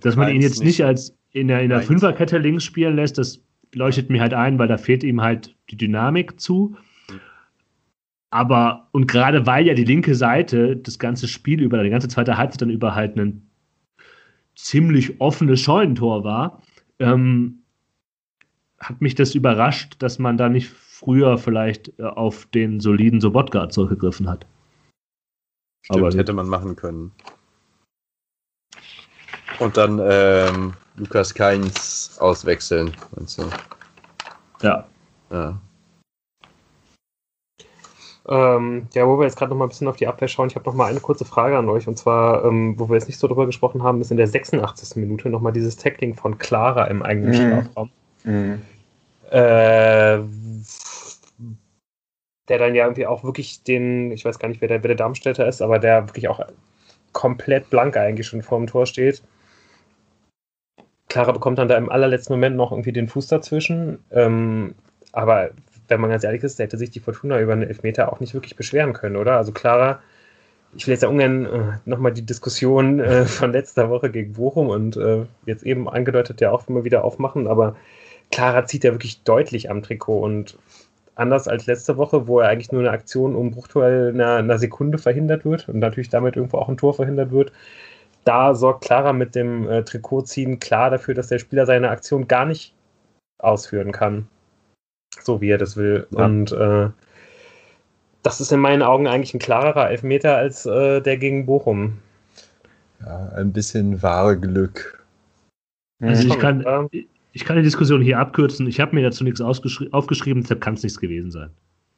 Dass man ihn jetzt nicht als in der, in der Fünferkette links spielen lässt, das leuchtet mir halt ein, weil da fehlt ihm halt die Dynamik zu. Aber, und gerade weil ja die linke Seite das ganze Spiel über, die ganze zweite Halbzeit dann über halt ein ziemlich offenes Scheunentor war, ähm, hat mich das überrascht, dass man da nicht früher vielleicht äh, auf den soliden Sobotka zurückgegriffen hat. Stimmt, Aber hätte man machen können. Und dann ähm, Lukas Keins auswechseln. Und so. Ja. Ja. Ähm, ja, wo wir jetzt gerade noch mal ein bisschen auf die Abwehr schauen, ich habe noch mal eine kurze Frage an euch und zwar, ähm, wo wir jetzt nicht so drüber gesprochen haben, ist in der 86. Minute noch mal dieses Tackling von Clara im eigenen mhm. Strafraum. Mhm. Äh, der dann ja irgendwie auch wirklich den, ich weiß gar nicht, wer der, wer der Darmstädter ist, aber der wirklich auch komplett blank eigentlich schon vor dem Tor steht. Clara bekommt dann da im allerletzten Moment noch irgendwie den Fuß dazwischen. Ähm, aber wenn man ganz ehrlich ist, hätte sich die Fortuna über einen Elfmeter auch nicht wirklich beschweren können, oder? Also Clara, ich will jetzt ja ungern äh, nochmal die Diskussion äh, (laughs) von letzter Woche gegen Bochum und äh, jetzt eben angedeutet ja auch immer wieder aufmachen, aber Clara zieht ja wirklich deutlich am Trikot und anders als letzte Woche, wo er eigentlich nur eine Aktion um Bruchteil einer, einer Sekunde verhindert wird und natürlich damit irgendwo auch ein Tor verhindert wird, da sorgt Clara mit dem äh, Trikotziehen klar dafür, dass der Spieler seine Aktion gar nicht ausführen kann so wie er das will. Ja. Und äh, das ist in meinen Augen eigentlich ein klarerer Elfmeter als äh, der gegen Bochum. Ja, ein bisschen wahre Glück. Also ich kann, ich kann die Diskussion hier abkürzen. Ich habe mir dazu nichts aufgeschrieben, deshalb kann es nichts gewesen sein.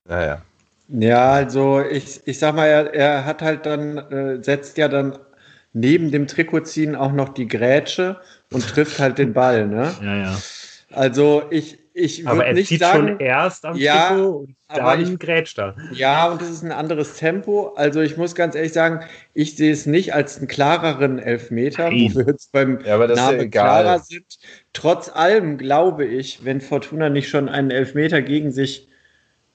Naja. Ja, also ich, ich sag mal, er, er hat halt dann, äh, setzt ja dann neben dem Trikotziehen auch noch die Grätsche und trifft halt den Ball, ne? Ja, ja. Also ich, ich aber er nicht zieht sagen, schon erst am ja, Trikot und dann ich, grätscht er. Ja, und das ist ein anderes Tempo. Also ich muss ganz ehrlich sagen, ich sehe es nicht als einen klareren Elfmeter, Nein. wo wir jetzt beim ja, Namen ja Clara sind. Trotz allem glaube ich, wenn Fortuna nicht schon einen Elfmeter gegen sich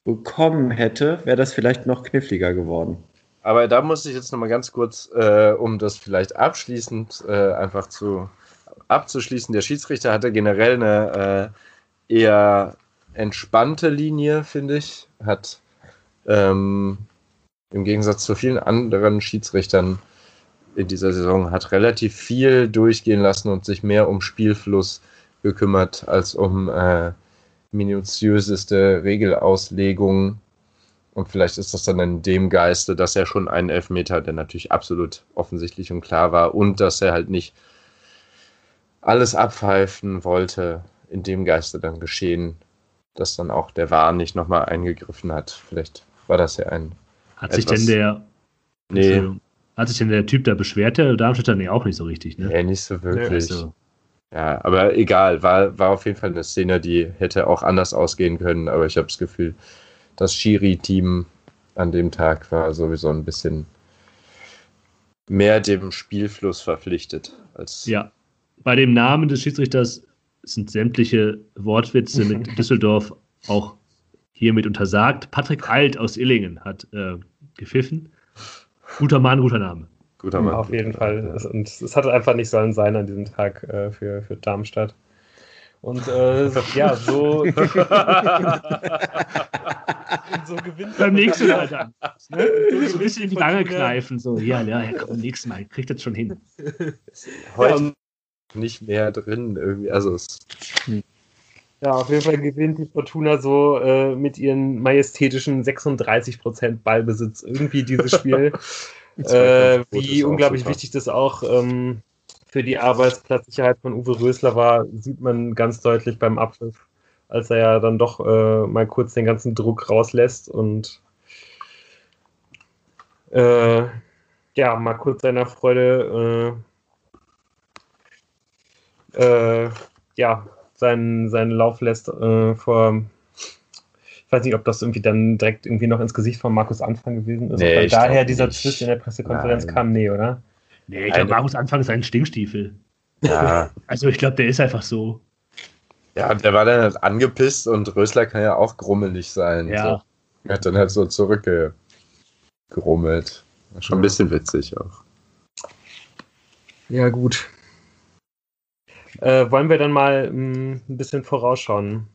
bekommen hätte, wäre das vielleicht noch kniffliger geworden. Aber da muss ich jetzt noch mal ganz kurz, äh, um das vielleicht abschließend äh, einfach zu abzuschließen, der Schiedsrichter hatte generell eine äh, eher entspannte Linie, finde ich. Hat ähm, im Gegensatz zu vielen anderen Schiedsrichtern in dieser Saison hat relativ viel durchgehen lassen und sich mehr um Spielfluss gekümmert als um äh, minutiöseste Regelauslegung. Und vielleicht ist das dann in dem Geiste, dass er schon einen Elfmeter, der natürlich absolut offensichtlich und klar war, und dass er halt nicht alles abpfeifen wollte, in dem Geiste dann geschehen, dass dann auch der Wahn nicht nochmal eingegriffen hat. Vielleicht war das ja ein. Hat sich denn der. Nee, Hat sich denn der Typ da beschwert, der Darmstädter? Nee, auch nicht so richtig, ne? Nee, nicht so wirklich. Also. Ja, aber egal, war, war auf jeden Fall eine Szene, die hätte auch anders ausgehen können, aber ich habe das Gefühl, das Schiri-Team an dem Tag war sowieso ein bisschen mehr dem Spielfluss verpflichtet. Als ja, bei dem Namen des Schiedsrichters sind sämtliche Wortwitze mit (laughs) Düsseldorf auch hiermit untersagt. Patrick Alt aus Illingen hat äh, gepfiffen. Guter Mann, guter Name. Guter Mann. Auf jeden Fall. Ja. Und es hatte einfach nicht sollen sein an diesem Tag äh, für, für Darmstadt. Und äh, ja, so, (laughs) so gewinnt Beim nächsten Mal dann. Ne? So ein bisschen in die Wange kneifen. So, ja, ja, ja, komm, nächstes Mal. Kriegt das schon hin. Heute ja, nicht mehr drin irgendwie. Also es ja, auf jeden Fall gewinnt die Fortuna so äh, mit ihren majestätischen 36% Ballbesitz irgendwie dieses Spiel. (laughs) (laughs) äh, wie unglaublich super. wichtig das auch ähm, für die Arbeitsplatzsicherheit von Uwe Rösler war, sieht man ganz deutlich beim Abpfiff, als er ja dann doch äh, mal kurz den ganzen Druck rauslässt und äh, ja, mal kurz seiner Freude äh, ja, seinen, seinen Lauf lässt äh, vor. Ich weiß nicht, ob das irgendwie dann direkt irgendwie noch ins Gesicht von Markus Anfang gewesen ist. Nee, daher dieser Twist in der Pressekonferenz Nein. kam, nee, oder? Nee, ich glaube, Markus Anfang ist ein Stinkstiefel. Ja. (laughs) also ich glaube, der ist einfach so. Ja, der war dann halt angepisst und Rösler kann ja auch grummelig sein. Ja. So. Er hat dann halt so zurückgegrummelt. Schon ein bisschen witzig auch. Ja, gut. Äh, wollen wir dann mal mh, mm, ein bisschen vorausschauen?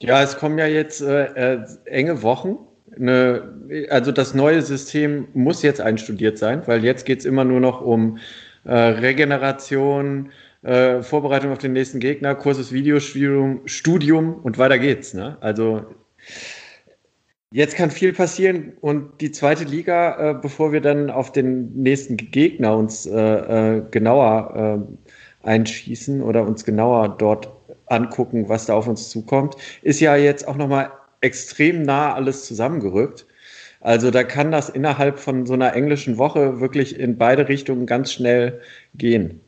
Ja, es kommen ja jetzt äh, äh, enge Wochen. Eine, also das neue System muss jetzt einstudiert sein, weil jetzt geht es immer nur noch um äh, Regeneration, äh, Vorbereitung auf den nächsten Gegner, Kurses Videostudium Studium und weiter geht's. Ne? Also Jetzt kann viel passieren und die zweite Liga, äh, bevor wir dann auf den nächsten Gegner uns äh, äh, genauer einschießen oder uns genauer dort angucken, was da auf uns zukommt, ist ja jetzt auch nochmal extrem nah alles zusammengerückt. Also da kann das innerhalb von so einer englischen Woche wirklich in beide Richtungen ganz schnell gehen.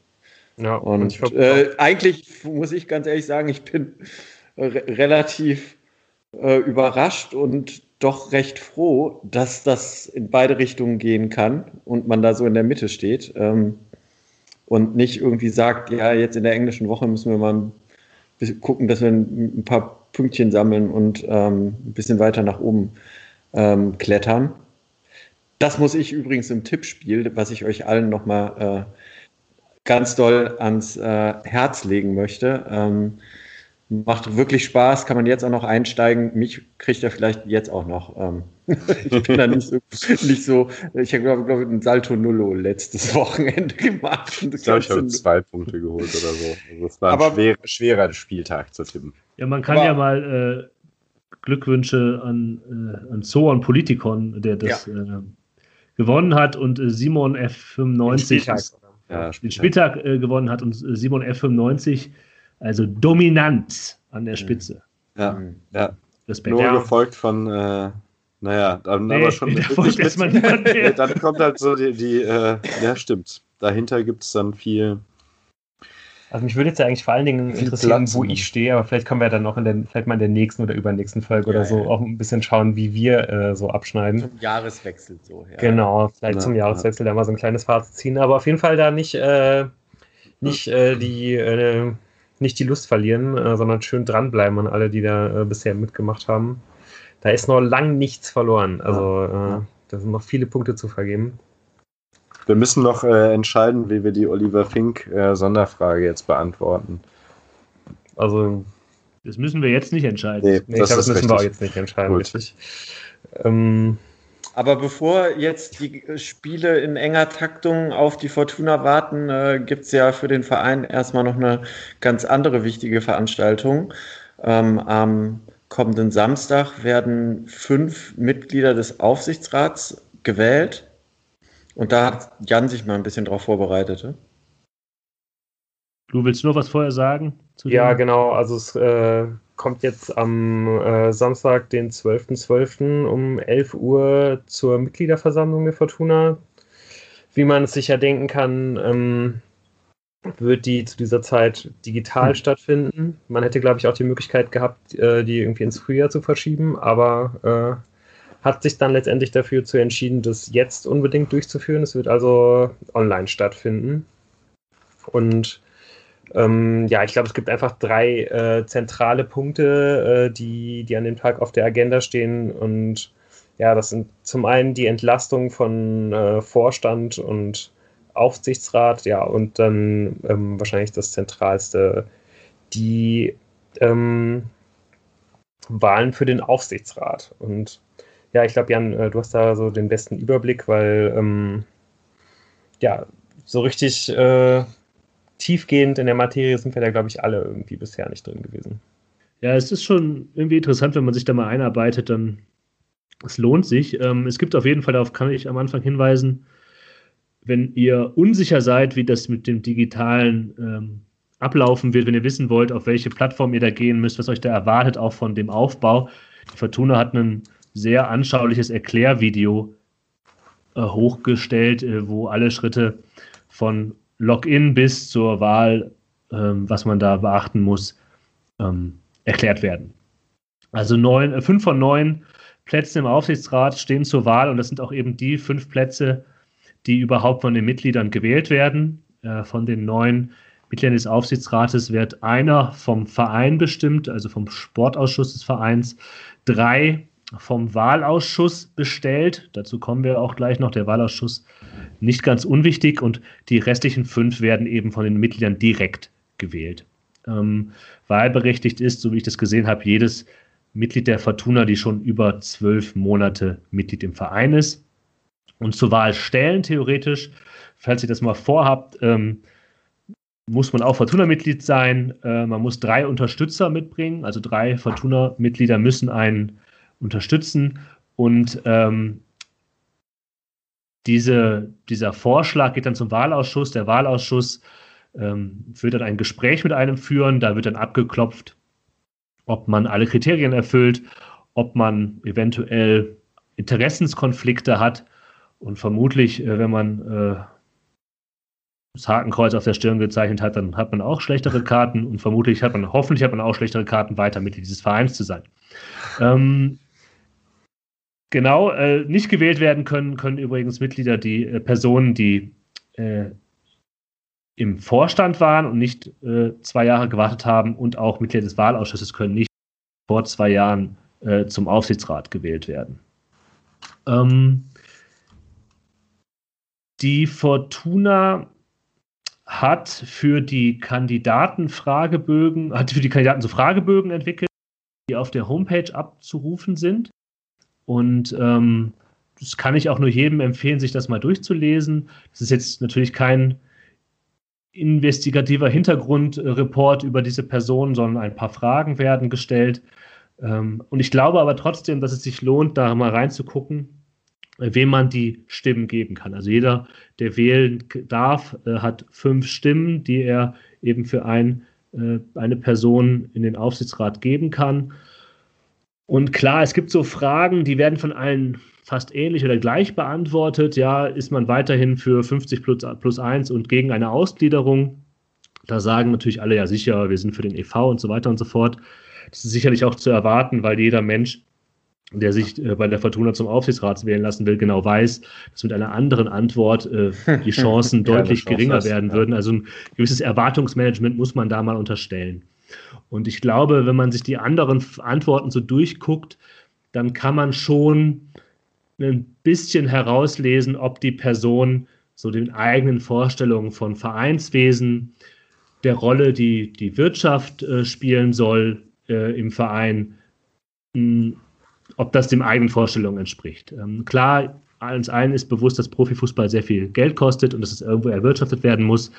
Ja, und, und äh, eigentlich muss ich ganz ehrlich sagen, ich bin re relativ äh, überrascht und doch recht froh, dass das in beide Richtungen gehen kann und man da so in der Mitte steht. Ähm, und nicht irgendwie sagt, ja, jetzt in der englischen Woche müssen wir mal gucken, dass wir ein, paar Pünktchen sammeln und ähm, ein bisschen weiter nach oben ähm, klettern. Das muss ich übrigens im Tippspiel, was ich euch allen nochmal äh, ganz doll ans äh, Herz legen möchte. Ähm, Macht wirklich Spaß, kann man jetzt auch noch einsteigen. Mich kriegt er vielleicht jetzt auch noch. Ähm, (laughs) ich bin da nicht so, nicht so ich habe, glaube glaub, ein Salto Nullo letztes (laughs) Wochenende gemacht. Ich glaube, ich habe zwei Punkte geholt oder so. Also das war ein schwer, schwerer Spieltag zu tippen. Ja, man kann aber, ja mal äh, Glückwünsche an, äh, an Zoon Politikon, der das ja. äh, gewonnen hat und äh, Simon F95 Spieltag, ja, Spieltag. den Spieltag äh, gewonnen hat und äh, Simon F95 also dominant an der Spitze. Ja, mhm. ja. Respekt. Nur ja. gefolgt von, äh, naja, dann nee, aber schon (laughs) mit, mit, (laughs) Dann kommt halt so die, die äh, ja, stimmt. Dahinter gibt es dann viel. Also mich würde jetzt ja eigentlich vor allen Dingen interessieren, Platz wo ich stehe, aber vielleicht können wir dann noch in der, vielleicht mal in der nächsten oder übernächsten Folge ja, oder so ja. auch ein bisschen schauen, wie wir äh, so abschneiden. Zum Jahreswechsel so, ja. Genau, vielleicht ja, zum Jahreswechsel da mal so ein kleines Fazit ziehen, aber auf jeden Fall da nicht, äh, nicht äh, die äh, nicht die Lust verlieren, äh, sondern schön dranbleiben an alle, die da äh, bisher mitgemacht haben. Da ist noch lang nichts verloren. Also äh, da sind noch viele Punkte zu vergeben. Wir müssen noch äh, entscheiden, wie wir die Oliver Fink äh, Sonderfrage jetzt beantworten. Also. Das müssen wir jetzt nicht entscheiden. Nee, nee das, das müssen richtig. wir auch jetzt nicht entscheiden, Gut. richtig. Ähm, aber bevor jetzt die Spiele in enger Taktung auf die Fortuna warten, äh, gibt es ja für den Verein erstmal noch eine ganz andere wichtige Veranstaltung. Ähm, am kommenden Samstag werden fünf Mitglieder des Aufsichtsrats gewählt. Und da hat Jan sich mal ein bisschen drauf vorbereitet. Ne? Du willst noch was vorher sagen? ja, genau. Also es äh, kommt jetzt am äh, Samstag, den 12.12. .12. um 11 Uhr zur Mitgliederversammlung der Fortuna. wie man es sich ja denken kann, ähm, wird die zu dieser Zeit digital hm. stattfinden. Man hätte, glaube ich, auch die Möglichkeit gehabt, äh, die irgendwie ins Frühjahr zu verschieben, aber äh, hat sich dann letztendlich dafür zu entschieden, das jetzt unbedingt durchzuführen. Es wird also online stattfinden. Und ähm, ja, ich glaube, es gibt einfach drei äh, zentrale Punkte, äh, die, die an dem Tag auf der Agenda stehen. Und ja, das sind zum einen die Entlastung von äh, Vorstand und Aufsichtsrat, ja, und dann ähm, wahrscheinlich das Zentralste, die ähm, Wahlen für den Aufsichtsrat. Und ja, ich glaube, Jan, äh, du hast da so den besten Überblick, weil ähm, ja, so richtig äh, tiefgehend in der Materie sind wir da, glaube ich, alle irgendwie bisher nicht drin gewesen. Ja, es ist schon irgendwie interessant, wenn man sich da mal einarbeitet, dann es lohnt sich. Ähm, es gibt auf jeden Fall, darauf kann ich am Anfang hinweisen, wenn ihr unsicher seid, wie das mit dem digitalen ähm, ablaufen wird, wenn ihr wissen wollt, auf welche Plattform ihr da gehen müsst, was euch da erwartet, auch von dem Aufbau. Die Fortuna hat ein sehr anschauliches Erklärvideo äh, hochgestellt, äh, wo alle Schritte von Login bis zur Wahl, ähm, was man da beachten muss, ähm, erklärt werden. Also neun, äh, fünf von neun Plätzen im Aufsichtsrat stehen zur Wahl und das sind auch eben die fünf Plätze, die überhaupt von den Mitgliedern gewählt werden. Äh, von den neun Mitgliedern des Aufsichtsrates wird einer vom Verein bestimmt, also vom Sportausschuss des Vereins, drei vom Wahlausschuss bestellt. Dazu kommen wir auch gleich noch. Der Wahlausschuss nicht ganz unwichtig und die restlichen fünf werden eben von den Mitgliedern direkt gewählt. Ähm, wahlberechtigt ist, so wie ich das gesehen habe, jedes Mitglied der Fortuna, die schon über zwölf Monate Mitglied im Verein ist. Und zur Wahl stellen, theoretisch, falls ihr das mal vorhabt, ähm, muss man auch Fortuna-Mitglied sein. Äh, man muss drei Unterstützer mitbringen, also drei Fortuna-Mitglieder müssen einen unterstützen. Und ähm, diese, dieser Vorschlag geht dann zum Wahlausschuss. Der Wahlausschuss ähm, wird dann ein Gespräch mit einem führen. Da wird dann abgeklopft, ob man alle Kriterien erfüllt, ob man eventuell Interessenskonflikte hat. Und vermutlich, äh, wenn man äh, das Hakenkreuz auf der Stirn gezeichnet hat, dann hat man auch schlechtere Karten und vermutlich hat man, hoffentlich hat man auch schlechtere Karten, weiter Mitglied dieses Vereins zu sein. Ähm, Genau, äh, nicht gewählt werden können, können übrigens Mitglieder, die äh, Personen, die äh, im Vorstand waren und nicht äh, zwei Jahre gewartet haben und auch Mitglieder des Wahlausschusses können nicht vor zwei Jahren äh, zum Aufsichtsrat gewählt werden. Ähm, die Fortuna hat für die Kandidaten Fragebögen, hat für die Kandidaten so Fragebögen entwickelt, die auf der Homepage abzurufen sind. Und ähm, das kann ich auch nur jedem empfehlen, sich das mal durchzulesen. Das ist jetzt natürlich kein investigativer Hintergrundreport über diese Person, sondern ein paar Fragen werden gestellt. Ähm, und ich glaube aber trotzdem, dass es sich lohnt, da mal reinzugucken, wem man die Stimmen geben kann. Also jeder, der wählen darf, äh, hat fünf Stimmen, die er eben für ein, äh, eine Person in den Aufsichtsrat geben kann. Und klar, es gibt so Fragen, die werden von allen fast ähnlich oder gleich beantwortet. Ja, ist man weiterhin für 50 plus, plus 1 und gegen eine Ausgliederung? Da sagen natürlich alle ja sicher, wir sind für den EV und so weiter und so fort. Das ist sicherlich auch zu erwarten, weil jeder Mensch, der sich äh, bei der Fortuna zum Aufsichtsrat wählen lassen will, genau weiß, dass mit einer anderen Antwort äh, (laughs) die Chancen deutlich Chance geringer werden ja. würden. Also ein gewisses Erwartungsmanagement muss man da mal unterstellen. Und ich glaube, wenn man sich die anderen Antworten so durchguckt, dann kann man schon ein bisschen herauslesen, ob die Person so den eigenen Vorstellungen von Vereinswesen, der Rolle, die die Wirtschaft äh, spielen soll äh, im Verein, ob das dem eigenen Vorstellungen entspricht. Ähm, klar, uns allen ist bewusst, dass Profifußball sehr viel Geld kostet und dass es irgendwo erwirtschaftet werden muss.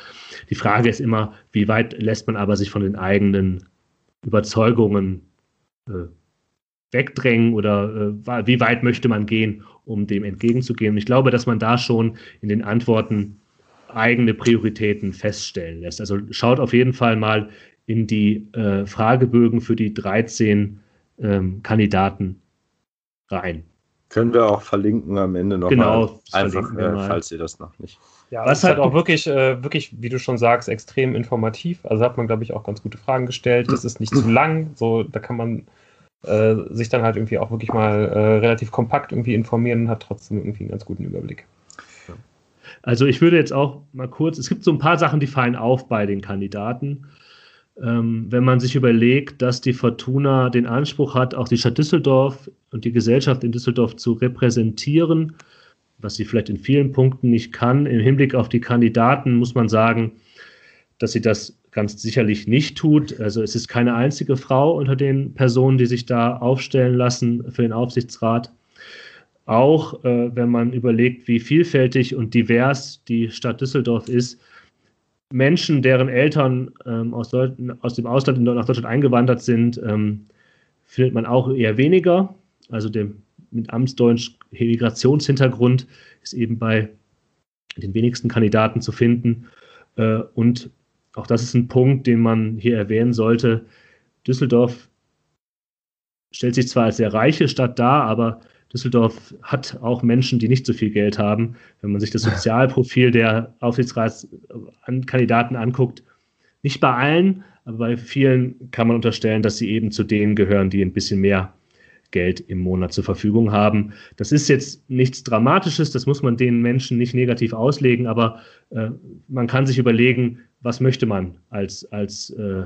Die Frage ist immer, wie weit lässt man aber sich von den eigenen Überzeugungen äh, wegdrängen oder äh, wie weit möchte man gehen, um dem entgegenzugehen. Ich glaube, dass man da schon in den Antworten eigene Prioritäten feststellen lässt. Also schaut auf jeden Fall mal in die äh, Fragebögen für die 13 ähm, Kandidaten rein. Können wir auch verlinken am Ende noch genau, mal. Einfach, äh, mal. falls ihr das noch nicht. Ja, Was halt auch wirklich, äh, wirklich, wie du schon sagst, extrem informativ. Also hat man, glaube ich, auch ganz gute Fragen gestellt. Das ist nicht zu lang. So, da kann man äh, sich dann halt irgendwie auch wirklich mal äh, relativ kompakt irgendwie informieren und hat trotzdem irgendwie einen ganz guten Überblick. Also ich würde jetzt auch mal kurz, es gibt so ein paar Sachen, die fallen auf bei den Kandidaten. Ähm, wenn man sich überlegt, dass die Fortuna den Anspruch hat, auch die Stadt Düsseldorf und die Gesellschaft in Düsseldorf zu repräsentieren, was sie vielleicht in vielen Punkten nicht kann. Im Hinblick auf die Kandidaten muss man sagen, dass sie das ganz sicherlich nicht tut. Also es ist keine einzige Frau unter den Personen, die sich da aufstellen lassen für den Aufsichtsrat. Auch äh, wenn man überlegt, wie vielfältig und divers die Stadt Düsseldorf ist, Menschen, deren Eltern ähm, aus, aus, dem Ausland nach Deutschland eingewandert sind, ähm, findet man auch eher weniger. Also dem, mit Amtsdeutsch Migrationshintergrund ist eben bei den wenigsten Kandidaten zu finden. Äh, und auch das ist ein Punkt, den man hier erwähnen sollte. Düsseldorf stellt sich zwar als sehr reiche Stadt dar, aber Düsseldorf hat auch Menschen, die nicht so viel Geld haben. Wenn man sich das Sozialprofil der Aufsichtsratskandidaten anguckt, nicht bei allen, aber bei vielen kann man unterstellen, dass sie eben zu denen gehören, die ein bisschen mehr Geld im Monat zur Verfügung haben. Das ist jetzt nichts Dramatisches, das muss man den Menschen nicht negativ auslegen, aber äh, man kann sich überlegen, was möchte man als, als, äh,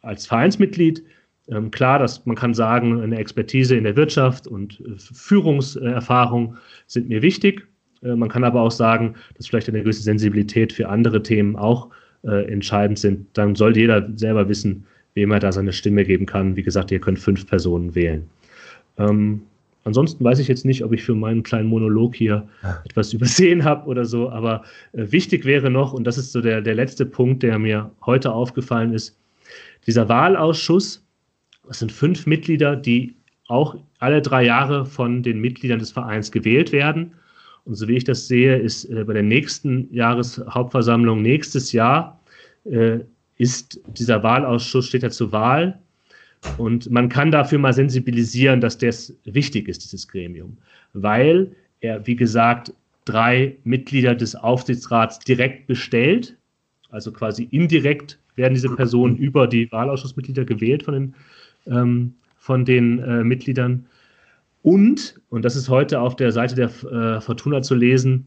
als Vereinsmitglied. Ähm, klar, dass man kann sagen, eine Expertise in der Wirtschaft und äh, Führungserfahrung sind mir wichtig. Äh, man kann aber auch sagen, dass vielleicht eine gewisse Sensibilität für andere Themen auch äh, entscheidend sind. Dann sollte jeder selber wissen, wem er da seine Stimme geben kann. Wie gesagt, ihr könnt fünf Personen wählen. Ähm, ansonsten weiß ich jetzt nicht, ob ich für meinen kleinen Monolog hier ja. etwas übersehen habe oder so, aber äh, wichtig wäre noch, und das ist so der, der letzte Punkt, der mir heute aufgefallen ist, dieser Wahlausschuss, das sind fünf Mitglieder, die auch alle drei Jahre von den Mitgliedern des Vereins gewählt werden. Und so wie ich das sehe, ist äh, bei der nächsten Jahreshauptversammlung nächstes Jahr äh, ist dieser Wahlausschuss steht ja zur Wahl. Und man kann dafür mal sensibilisieren, dass das wichtig ist, dieses Gremium, weil er, wie gesagt, drei Mitglieder des Aufsichtsrats direkt bestellt, also quasi indirekt werden diese Personen über die Wahlausschussmitglieder gewählt von den, ähm, von den äh, Mitgliedern. Und, und das ist heute auf der Seite der äh, Fortuna zu lesen,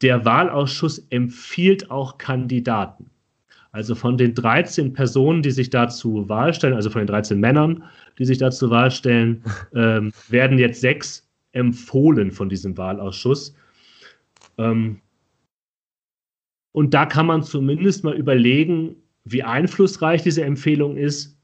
der Wahlausschuss empfiehlt auch Kandidaten. Also von den 13 Personen, die sich da zur Wahl stellen, also von den 13 Männern, die sich da zur Wahl stellen, (laughs) ähm, werden jetzt sechs empfohlen von diesem Wahlausschuss. Ähm, und da kann man zumindest mal überlegen, wie einflussreich diese Empfehlung ist,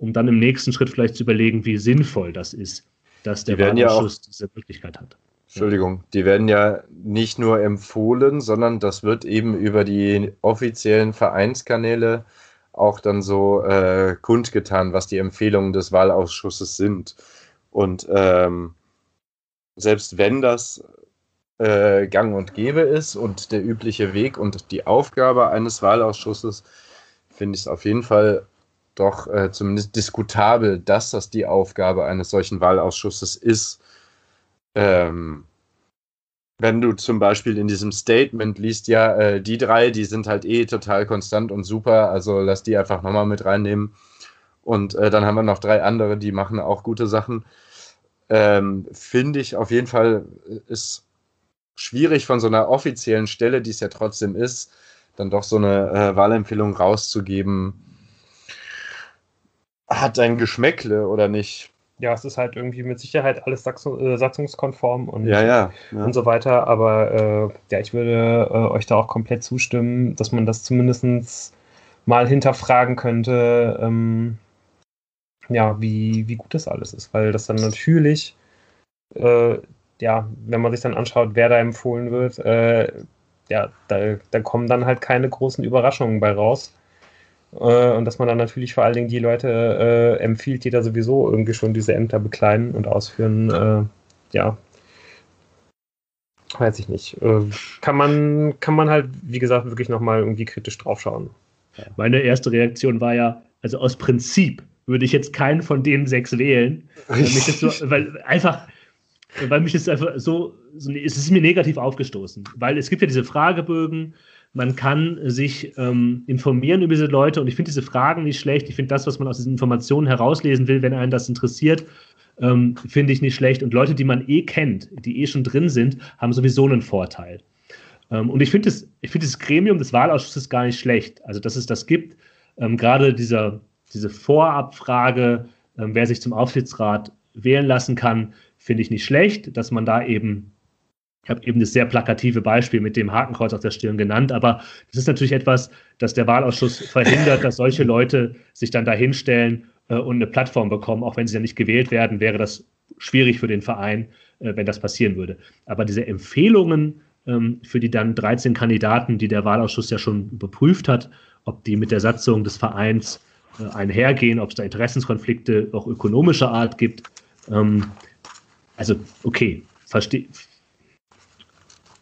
um dann im nächsten Schritt vielleicht zu überlegen, wie sinnvoll das ist, dass der Wahlausschuss ja diese Möglichkeit hat. Entschuldigung, die werden ja nicht nur empfohlen, sondern das wird eben über die offiziellen Vereinskanäle auch dann so äh, kundgetan, was die Empfehlungen des Wahlausschusses sind. Und ähm, selbst wenn das äh, gang und gäbe ist und der übliche Weg und die Aufgabe eines Wahlausschusses, finde ich es auf jeden Fall doch äh, zumindest diskutabel, dass das die Aufgabe eines solchen Wahlausschusses ist ähm, wenn du zum Beispiel in diesem Statement liest, ja, äh, die drei, die sind halt eh total konstant und super, also lass die einfach nochmal mit reinnehmen. Und äh, dann haben wir noch drei andere, die machen auch gute Sachen. Ähm, Finde ich auf jeden Fall äh, ist schwierig von so einer offiziellen Stelle, die es ja trotzdem ist, dann doch so eine äh, Wahlempfehlung rauszugeben. Hat ein Geschmäckle oder nicht? ja, es ist halt irgendwie mit Sicherheit alles äh, satzungskonform und, ja, ja, ja. und so weiter. Aber äh, ja, ich würde äh, euch da auch komplett zustimmen, dass man das zumindest mal hinterfragen könnte, ähm, ja, wie, wie gut das alles ist. Weil das dann natürlich, äh, ja, wenn man sich dann anschaut, wer da empfohlen wird, äh, ja, da, da kommen dann halt keine großen Überraschungen bei raus. Äh, und dass man dann natürlich vor allen Dingen die Leute äh, empfiehlt, die da sowieso irgendwie schon diese Ämter bekleiden und ausführen. Äh, ja, weiß ich nicht. Äh, kann, man, kann man halt, wie gesagt, wirklich nochmal irgendwie kritisch draufschauen. Meine erste Reaktion war ja, also aus Prinzip würde ich jetzt keinen von den sechs wählen. So, (laughs) weil einfach, weil mich jetzt einfach so, so, es ist mir negativ aufgestoßen, weil es gibt ja diese Fragebögen, man kann sich ähm, informieren über diese Leute und ich finde diese Fragen nicht schlecht. Ich finde das, was man aus diesen Informationen herauslesen will, wenn einen das interessiert, ähm, finde ich nicht schlecht. Und Leute, die man eh kennt, die eh schon drin sind, haben sowieso einen Vorteil. Ähm, und ich finde das, find das Gremium des Wahlausschusses gar nicht schlecht. Also, dass es das gibt, ähm, gerade dieser, diese Vorabfrage, ähm, wer sich zum Aufsichtsrat wählen lassen kann, finde ich nicht schlecht, dass man da eben ich habe eben das sehr plakative Beispiel mit dem Hakenkreuz auf der Stirn genannt, aber das ist natürlich etwas, das der Wahlausschuss verhindert, dass solche Leute sich dann dahinstellen äh, und eine Plattform bekommen. Auch wenn sie ja nicht gewählt werden, wäre das schwierig für den Verein, äh, wenn das passieren würde. Aber diese Empfehlungen ähm, für die dann 13 Kandidaten, die der Wahlausschuss ja schon überprüft hat, ob die mit der Satzung des Vereins äh, einhergehen, ob es da Interessenskonflikte auch ökonomischer Art gibt. Ähm, also, okay, verstehe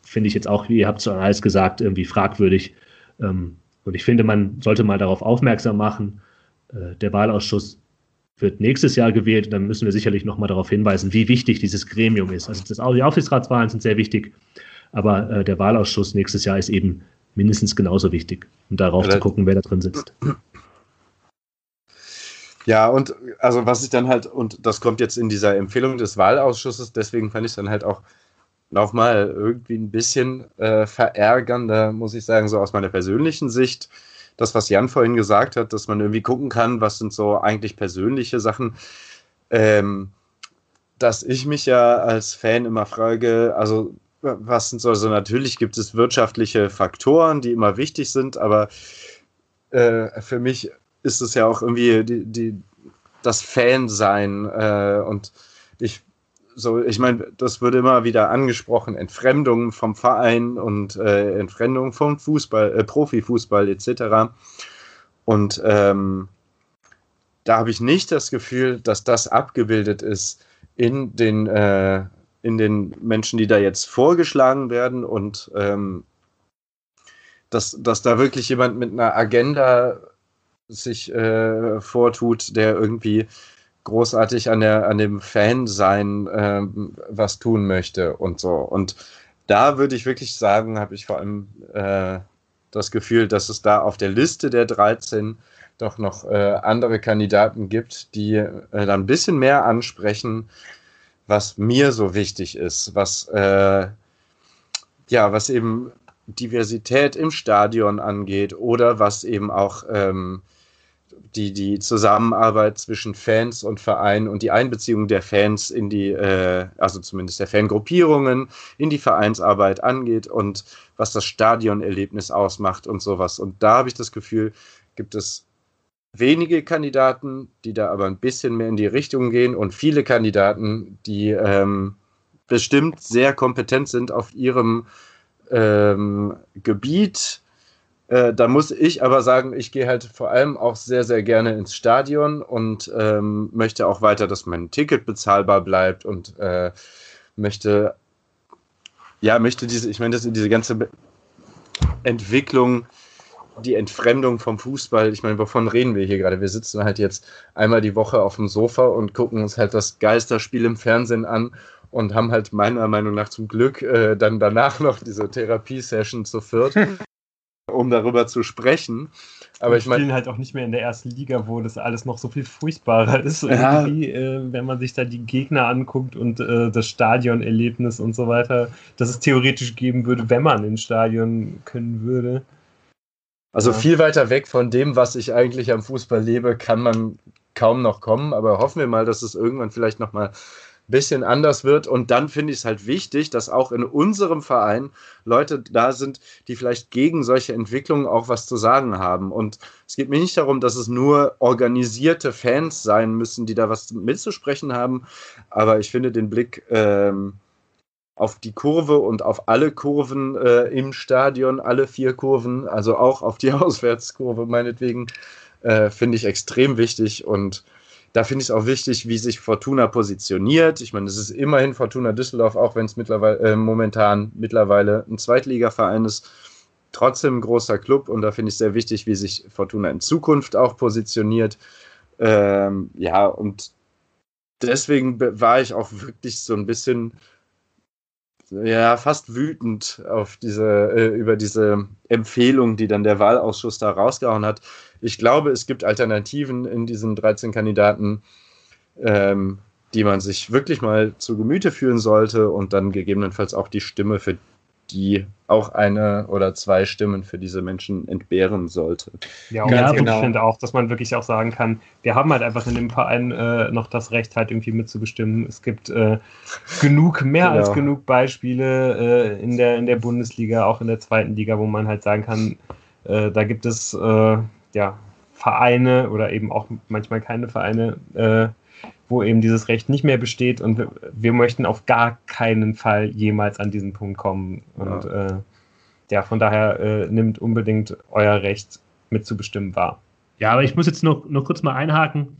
finde ich jetzt auch, wie ihr habt schon alles gesagt, irgendwie fragwürdig. Ähm, und ich finde, man sollte mal darauf aufmerksam machen. Äh, der Wahlausschuss wird nächstes Jahr gewählt und dann müssen wir sicherlich nochmal darauf hinweisen, wie wichtig dieses Gremium ist. Also das, die Aufsichtsratswahlen sind sehr wichtig, aber äh, der Wahlausschuss nächstes Jahr ist eben mindestens genauso wichtig, um darauf ja, zu gucken, wer da drin sitzt. Ja, und also was ich dann halt, und das kommt jetzt in dieser Empfehlung des Wahlausschusses, deswegen fand ich es dann halt auch nochmal irgendwie ein bisschen äh, verärgernder, muss ich sagen, so aus meiner persönlichen Sicht. Das, was Jan vorhin gesagt hat, dass man irgendwie gucken kann, was sind so eigentlich persönliche Sachen. Ähm, dass ich mich ja als Fan immer frage, also was sind so, also natürlich gibt es wirtschaftliche Faktoren, die immer wichtig sind, aber äh, für mich ist es ja auch irgendwie die, die, das Fansein äh, und ich so, ich meine, das wird immer wieder angesprochen, Entfremdung vom Verein und äh, Entfremdung vom Fußball, äh, Profifußball etc. Und ähm, da habe ich nicht das Gefühl, dass das abgebildet ist in den, äh, in den Menschen, die da jetzt vorgeschlagen werden und ähm, dass, dass da wirklich jemand mit einer Agenda sich äh, vortut, der irgendwie großartig an, der, an dem Fan-Sein ähm, was tun möchte und so. Und da würde ich wirklich sagen, habe ich vor allem äh, das Gefühl, dass es da auf der Liste der 13 doch noch äh, andere Kandidaten gibt, die äh, da ein bisschen mehr ansprechen, was mir so wichtig ist, was äh, ja, was eben Diversität im Stadion angeht oder was eben auch ähm, die, die Zusammenarbeit zwischen Fans und Verein und die Einbeziehung der Fans in die, äh, also zumindest der Fangruppierungen, in die Vereinsarbeit angeht und was das Stadionerlebnis ausmacht und sowas. Und da habe ich das Gefühl, gibt es wenige Kandidaten, die da aber ein bisschen mehr in die Richtung gehen und viele Kandidaten, die ähm, bestimmt sehr kompetent sind auf ihrem ähm, Gebiet äh, da muss ich aber sagen, ich gehe halt vor allem auch sehr, sehr gerne ins Stadion und ähm, möchte auch weiter, dass mein Ticket bezahlbar bleibt und äh, möchte, ja, möchte diese, ich meine, diese ganze Entwicklung, die Entfremdung vom Fußball, ich meine, wovon reden wir hier gerade? Wir sitzen halt jetzt einmal die Woche auf dem Sofa und gucken uns halt das Geisterspiel im Fernsehen an und haben halt meiner Meinung nach zum Glück äh, dann danach noch diese Therapiesession zu viert. (laughs) um darüber zu sprechen. Aber ich meine. spielen halt auch nicht mehr in der ersten Liga, wo das alles noch so viel furchtbarer (laughs) ist. Ja. Irgendwie, äh, wenn man sich da die Gegner anguckt und äh, das Stadionerlebnis und so weiter, das es theoretisch geben würde, wenn man ins Stadion können würde. Also ja. viel weiter weg von dem, was ich eigentlich am Fußball lebe, kann man kaum noch kommen. Aber hoffen wir mal, dass es irgendwann vielleicht nochmal bisschen anders wird. Und dann finde ich es halt wichtig, dass auch in unserem Verein Leute da sind, die vielleicht gegen solche Entwicklungen auch was zu sagen haben. Und es geht mir nicht darum, dass es nur organisierte Fans sein müssen, die da was mitzusprechen haben. Aber ich finde den Blick ähm, auf die Kurve und auf alle Kurven äh, im Stadion, alle vier Kurven, also auch auf die (laughs) Auswärtskurve meinetwegen, äh, finde ich extrem wichtig und da finde ich es auch wichtig, wie sich Fortuna positioniert. Ich meine, es ist immerhin Fortuna Düsseldorf, auch wenn es mittlerweile äh, momentan mittlerweile ein Zweitligaverein ist, trotzdem ein großer Club und da finde ich es sehr wichtig, wie sich Fortuna in Zukunft auch positioniert. Ähm, ja, und deswegen war ich auch wirklich so ein bisschen, ja, fast wütend auf diese, äh, über diese Empfehlung, die dann der Wahlausschuss da rausgehauen hat. Ich glaube, es gibt Alternativen in diesen 13 Kandidaten, ähm, die man sich wirklich mal zu Gemüte führen sollte und dann gegebenenfalls auch die Stimme für die auch eine oder zwei Stimmen für diese Menschen entbehren sollte. Ja, und ja, genau. ich finde auch, dass man wirklich auch sagen kann, wir haben halt einfach in dem Verein äh, noch das Recht, halt irgendwie mitzubestimmen. Es gibt äh, genug, mehr genau. als genug Beispiele äh, in, der, in der Bundesliga, auch in der zweiten Liga, wo man halt sagen kann, äh, da gibt es äh, ja Vereine oder eben auch manchmal keine Vereine, äh, wo eben dieses Recht nicht mehr besteht und wir, wir, möchten auf gar keinen Fall jemals an diesen Punkt kommen. Und ja, äh, ja von daher äh, nimmt unbedingt euer Recht mitzubestimmen wahr. Ja, aber ich muss jetzt noch, noch kurz mal einhaken.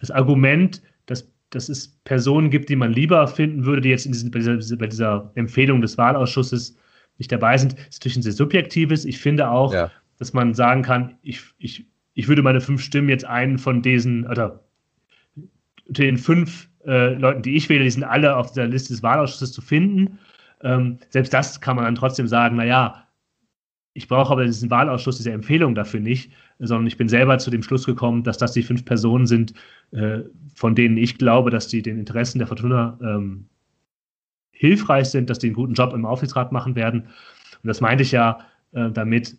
Das Argument, dass, dass es Personen gibt, die man lieber finden würde, die jetzt in diesen, bei, dieser, bei dieser Empfehlung des Wahlausschusses nicht dabei sind, ist natürlich ein sehr subjektives. Ich finde auch, ja. Dass man sagen kann, ich, ich, ich würde meine fünf Stimmen jetzt einen von diesen, oder den fünf äh, Leuten, die ich wähle, die sind alle auf der Liste des Wahlausschusses zu finden. Ähm, selbst das kann man dann trotzdem sagen, naja, ich brauche aber diesen Wahlausschuss, diese Empfehlung dafür nicht, sondern ich bin selber zu dem Schluss gekommen, dass das die fünf Personen sind, äh, von denen ich glaube, dass die den Interessen der Fortuna ähm, hilfreich sind, dass die einen guten Job im Aufsichtsrat machen werden. Und das meinte ich ja äh, damit.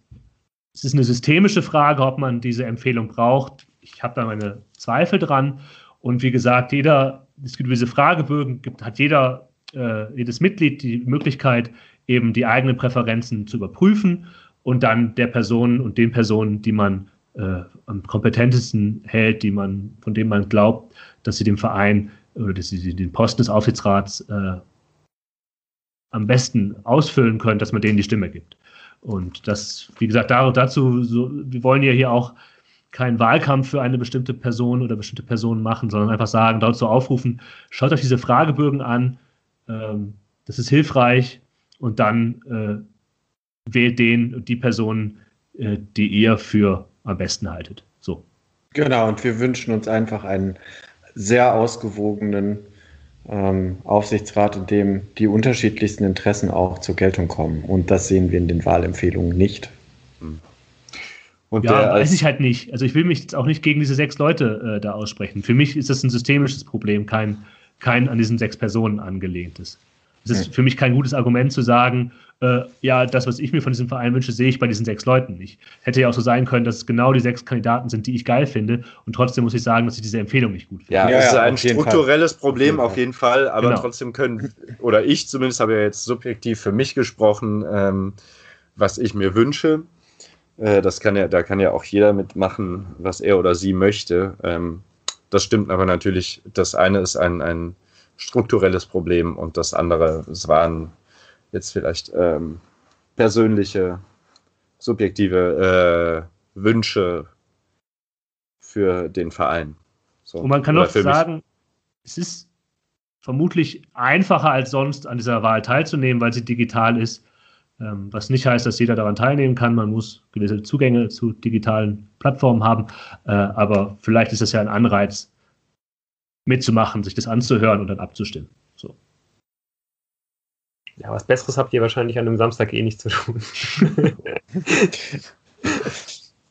Es ist eine systemische Frage, ob man diese Empfehlung braucht. Ich habe da meine Zweifel dran. Und wie gesagt, jeder, es gibt diese Fragebögen, gibt, hat jeder, äh, jedes Mitglied die Möglichkeit, eben die eigenen Präferenzen zu überprüfen und dann der Person und den Personen, die man äh, am kompetentesten hält, die man, von denen man glaubt, dass sie dem Verein oder dass sie den Posten des Aufsichtsrats äh, am besten ausfüllen können, dass man denen die Stimme gibt. Und das, wie gesagt, dazu, so, wir wollen ja hier auch keinen Wahlkampf für eine bestimmte Person oder bestimmte Personen machen, sondern einfach sagen, dazu aufrufen, schaut euch diese Fragebögen an, ähm, das ist hilfreich und dann äh, wählt den und die Personen, äh, die ihr für am besten haltet. So. Genau, und wir wünschen uns einfach einen sehr ausgewogenen ähm, Aufsichtsrat, in dem die unterschiedlichsten Interessen auch zur Geltung kommen. Und das sehen wir in den Wahlempfehlungen nicht. Hm. Und ja, weiß ich halt nicht. Also ich will mich jetzt auch nicht gegen diese sechs Leute äh, da aussprechen. Für mich ist das ein systemisches Problem, kein, kein an diesen sechs Personen angelehntes. Es ist für mich kein gutes Argument zu sagen, äh, ja, das, was ich mir von diesem Verein wünsche, sehe ich bei diesen sechs Leuten nicht. Hätte ja auch so sein können, dass es genau die sechs Kandidaten sind, die ich geil finde. Und trotzdem muss ich sagen, dass ich diese Empfehlung nicht gut finde. Ja, ja es ist ein strukturelles Fall. Problem auf jeden Fall, aber genau. trotzdem können, oder ich zumindest habe ja jetzt subjektiv für mich gesprochen, ähm, was ich mir wünsche. Äh, das kann ja, da kann ja auch jeder mitmachen, was er oder sie möchte. Ähm, das stimmt aber natürlich. Das eine ist ein, ein strukturelles Problem und das andere, es waren jetzt vielleicht ähm, persönliche, subjektive äh, Wünsche für den Verein. So. Und man kann noch sagen, es ist vermutlich einfacher als sonst an dieser Wahl teilzunehmen, weil sie digital ist. Ähm, was nicht heißt, dass jeder daran teilnehmen kann. Man muss gewisse Zugänge zu digitalen Plattformen haben. Äh, aber vielleicht ist das ja ein Anreiz, mitzumachen, sich das anzuhören und dann abzustimmen. Ja, was Besseres habt ihr wahrscheinlich an einem Samstag eh nicht zu tun. (laughs)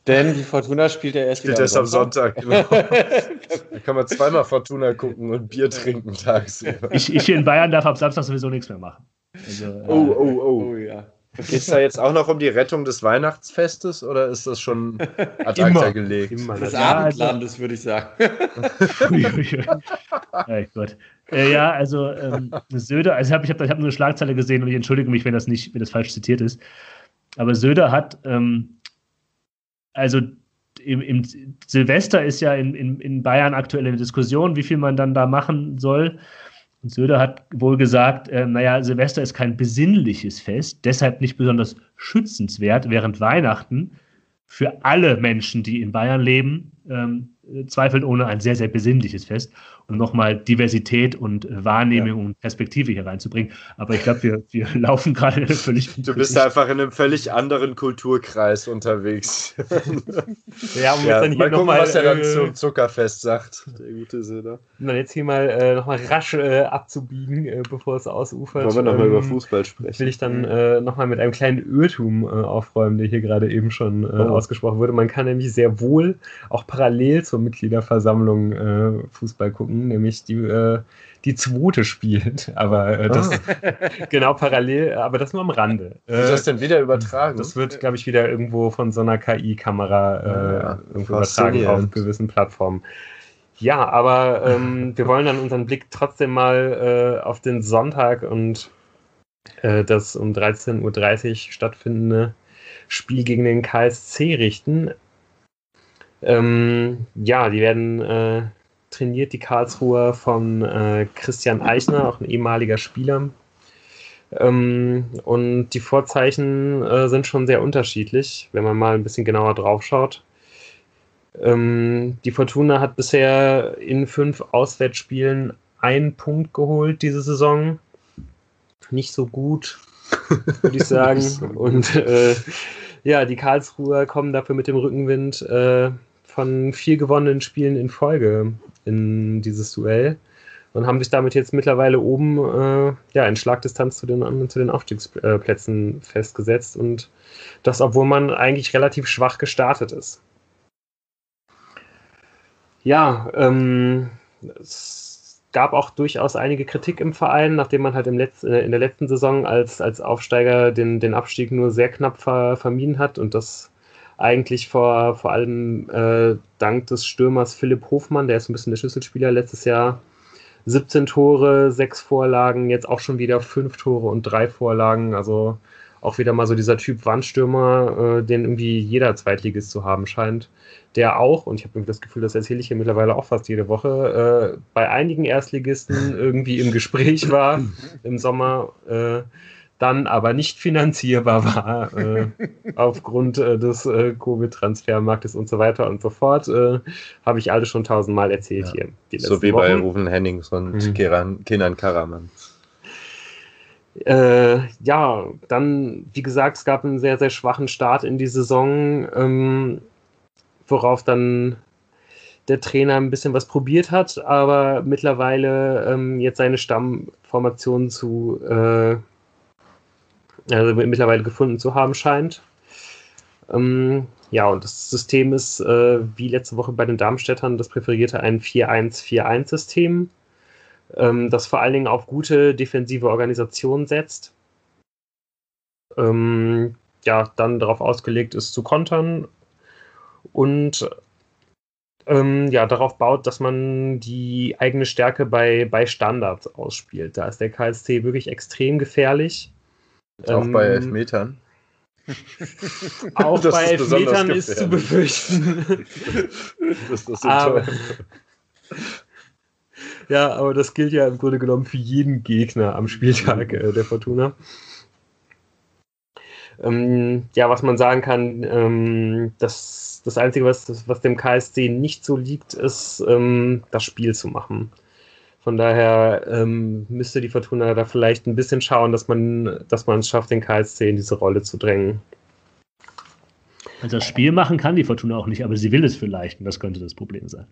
Denn die Fortuna spielt ja erst spielt erst am Sonntag. Genau. da kann man zweimal Fortuna gucken und Bier trinken tagsüber. Ich, ich hier in Bayern darf ab Samstag sowieso nichts mehr machen. Also, oh, äh, oh, oh. oh ja. Geht es da jetzt auch noch um die Rettung des Weihnachtsfestes oder ist das schon ad acta gelegt? Immer. Des ja, Abendlandes, also, würde ich sagen. (laughs) ja, Gott. Äh, ja, also ähm, Söder, also hab, ich habe hab nur eine Schlagzeile gesehen und ich entschuldige mich, wenn das nicht, wenn das falsch zitiert ist. Aber Söder hat, ähm, also im, im, Silvester ist ja in, in, in Bayern aktuell eine Diskussion, wie viel man dann da machen soll. Und Söder hat wohl gesagt, äh, naja, Silvester ist kein besinnliches Fest, deshalb nicht besonders schützenswert, während Weihnachten für alle Menschen, die in Bayern leben, ähm, zweifeln ohne ein sehr, sehr besinnliches Fest. Um nochmal Diversität und Wahrnehmung ja. und Perspektive hier reinzubringen. Aber ich glaube, wir, wir (laughs) laufen gerade völlig. Du bist einfach in einem völlig anderen Kulturkreis unterwegs. (laughs) ja, um ja, dann hier mal gucken, mal, was er dann äh, zum Zuckerfest sagt. Der gute Sinne. Um dann jetzt hier mal äh, nochmal rasch äh, abzubiegen, äh, bevor es ausufert. Wollen wir nochmal ähm, über Fußball sprechen? Will ich dann äh, nochmal mit einem kleinen Irrtum äh, aufräumen, der hier gerade eben schon äh, oh. ausgesprochen wurde. Man kann nämlich sehr wohl auch parallel zur Mitgliederversammlung äh, Fußball gucken, nämlich die, äh, die zweite spielt. (laughs) Aber äh, das oh. (laughs) genau parallel, aber das nur am Rande. Wie ist das denn wieder übertragen? Das wird, glaube ich, wieder irgendwo von so einer KI-Kamera äh, ja, irgendwo übertragen auf gewissen Plattformen. Ja, aber ähm, (laughs) wir wollen dann unseren Blick trotzdem mal äh, auf den Sonntag und äh, das um 13.30 Uhr stattfindende Spiel gegen den KSC richten. Ähm, ja, die werden äh, trainiert, die Karlsruher von äh, Christian Eichner, auch ein ehemaliger Spieler. Ähm, und die Vorzeichen äh, sind schon sehr unterschiedlich, wenn man mal ein bisschen genauer drauf schaut. Ähm, die Fortuna hat bisher in fünf Auswärtsspielen einen Punkt geholt diese Saison. Nicht so gut, würde ich (laughs) sagen. Und äh, ja, die Karlsruher kommen dafür mit dem Rückenwind äh, von vier gewonnenen Spielen in Folge in dieses Duell und haben sich damit jetzt mittlerweile oben äh, ja, in Schlagdistanz zu den, zu den Aufstiegsplätzen festgesetzt und das, obwohl man eigentlich relativ schwach gestartet ist. Ja, ähm, es gab auch durchaus einige Kritik im Verein, nachdem man halt im Letz-, äh, in der letzten Saison als, als Aufsteiger den, den Abstieg nur sehr knapp ver, vermieden hat und das eigentlich vor, vor allem äh, dank des Stürmers Philipp Hofmann, der ist ein bisschen der Schlüsselspieler letztes Jahr. 17 Tore, 6 Vorlagen, jetzt auch schon wieder 5 Tore und 3 Vorlagen. Also auch wieder mal so dieser Typ Wandstürmer, äh, den irgendwie jeder Zweitligist zu haben scheint. Der auch, und ich habe das Gefühl, das erzähle ich hier mittlerweile auch fast jede Woche, äh, bei einigen Erstligisten irgendwie im Gespräch war im Sommer. Äh, dann aber nicht finanzierbar (laughs) war äh, aufgrund äh, des äh, Covid-Transfermarktes und so weiter und so fort, äh, habe ich alles schon tausendmal erzählt ja. hier. So wie Wochen. bei Rufen Hennings und mhm. Kenan, Kenan Karaman. Äh, ja, dann, wie gesagt, es gab einen sehr, sehr schwachen Start in die Saison, ähm, worauf dann der Trainer ein bisschen was probiert hat, aber mittlerweile ähm, jetzt seine Stammformation zu äh, also mittlerweile gefunden zu haben scheint. Ähm, ja, und das System ist, äh, wie letzte Woche bei den Darmstädtern, das präferierte ein 4-1-4-1-System, ähm, das vor allen Dingen auf gute defensive Organisation setzt. Ähm, ja, dann darauf ausgelegt ist zu kontern und ähm, ja, darauf baut, dass man die eigene Stärke bei, bei Standards ausspielt. Da ist der KSC wirklich extrem gefährlich. Auch ähm, bei Elfmetern. (laughs) Auch das bei Elfmetern ist, ist zu befürchten. (laughs) das ist aber, (laughs) ja, aber das gilt ja im Grunde genommen für jeden Gegner am Spieltag äh, der Fortuna. Ähm, ja, was man sagen kann, ähm, das, das Einzige, was, was dem KSC nicht so liegt, ist, ähm, das Spiel zu machen. Von daher ähm, müsste die Fortuna da vielleicht ein bisschen schauen, dass man, dass man es schafft, den KSC in diese Rolle zu drängen. Also das Spiel machen kann die Fortuna auch nicht, aber sie will es vielleicht und das könnte das Problem sein.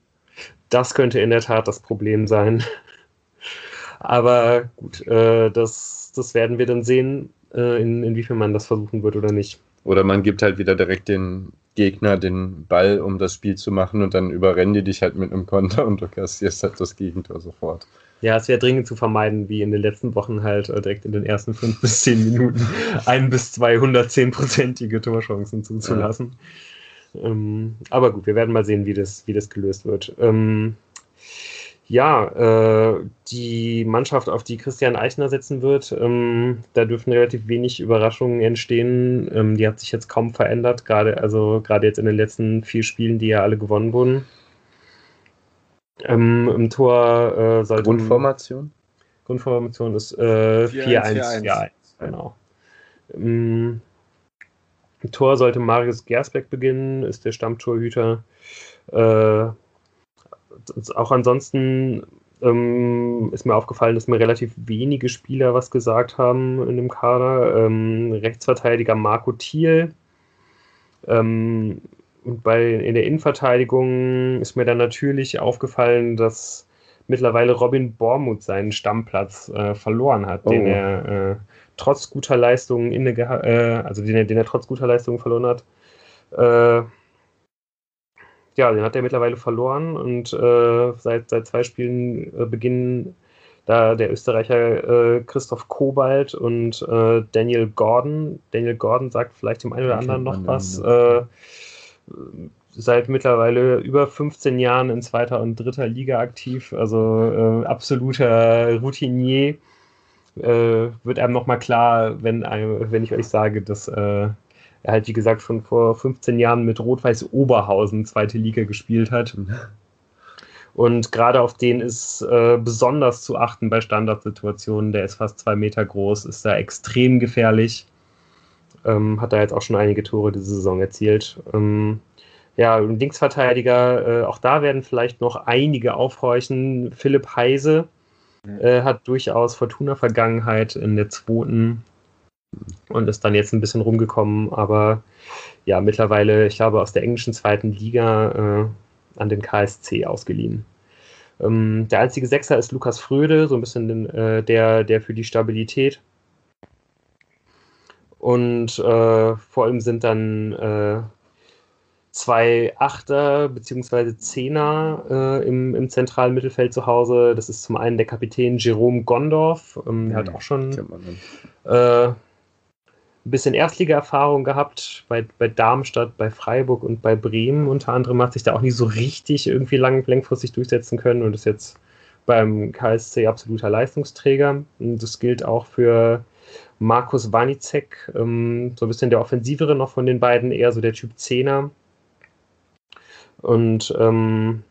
Das könnte in der Tat das Problem sein. (laughs) Aber gut, äh, das, das werden wir dann sehen, äh, in, inwiefern man das versuchen wird oder nicht. Oder man gibt halt wieder direkt den Gegner den Ball, um das Spiel zu machen und dann überrennen die dich halt mit einem Konter und du kassierst halt das Gegentor sofort. Ja, es wäre dringend zu vermeiden, wie in den letzten Wochen halt äh, direkt in den ersten fünf (laughs) bis zehn Minuten ein bis zwei 110-prozentige Torchancen zuzulassen. Ja. Ähm, aber gut, wir werden mal sehen, wie das, wie das gelöst wird. Ähm, ja, äh, die Mannschaft, auf die Christian Eichner setzen wird, ähm, da dürfen relativ wenig Überraschungen entstehen. Ähm, die hat sich jetzt kaum verändert, gerade also gerade jetzt in den letzten vier Spielen, die ja alle gewonnen wurden. Ähm, Im Tor äh, sollte Grundformation. Grundformation ist äh, 4-1. Genau. Im Tor sollte Marius Gersbeck beginnen, ist der Stammtorhüter. Äh, auch ansonsten ähm, ist mir aufgefallen, dass mir relativ wenige Spieler was gesagt haben in dem Kader. Ähm, Rechtsverteidiger Marco Thiel. Ähm, und bei, in der Innenverteidigung ist mir dann natürlich aufgefallen, dass mittlerweile Robin Bormuth seinen Stammplatz äh, verloren hat, oh. den er äh, trotz guter Leistungen inne, äh, also den er, den er trotz guter Leistungen verloren hat. Äh, ja, den hat er mittlerweile verloren und äh, seit, seit zwei Spielen äh, beginnen da der Österreicher äh, Christoph Kobalt und äh, Daniel Gordon. Daniel Gordon sagt vielleicht dem einen oder anderen noch was. Äh, seit mittlerweile über 15 Jahren in zweiter und dritter Liga aktiv, also äh, absoluter Routinier. wird einem nochmal klar, wenn, wenn ich euch sage, dass er halt, wie gesagt, schon vor 15 Jahren mit Rot-Weiß Oberhausen zweite Liga gespielt hat. Und gerade auf den ist äh, besonders zu achten bei Standardsituationen. Der ist fast zwei Meter groß, ist da extrem gefährlich. Ähm, hat da jetzt auch schon einige Tore diese Saison erzielt. Ähm, ja, Linksverteidiger, äh, auch da werden vielleicht noch einige aufhorchen. Philipp Heise äh, hat durchaus Fortuna-Vergangenheit in der zweiten und ist dann jetzt ein bisschen rumgekommen, aber ja, mittlerweile, ich glaube, aus der englischen zweiten Liga äh, an den KSC ausgeliehen. Ähm, der einzige Sechser ist Lukas Fröde, so ein bisschen den, äh, der, der für die Stabilität. Und äh, vor allem sind dann äh, zwei Achter bzw. Zehner äh, im, im zentralen Mittelfeld zu Hause. Das ist zum einen der Kapitän Jerome Gondorf, ähm, der hat mhm. auch schon äh, ein bisschen Erstliga-Erfahrung gehabt bei, bei Darmstadt, bei Freiburg und bei Bremen unter anderem, hat sich da auch nicht so richtig irgendwie lang, langfristig durchsetzen können und ist jetzt beim KSC absoluter Leistungsträger. Und das gilt auch für Markus Wanicek, ähm, so ein bisschen der offensivere noch von den beiden, eher so der Typ Zehner. Und ähm,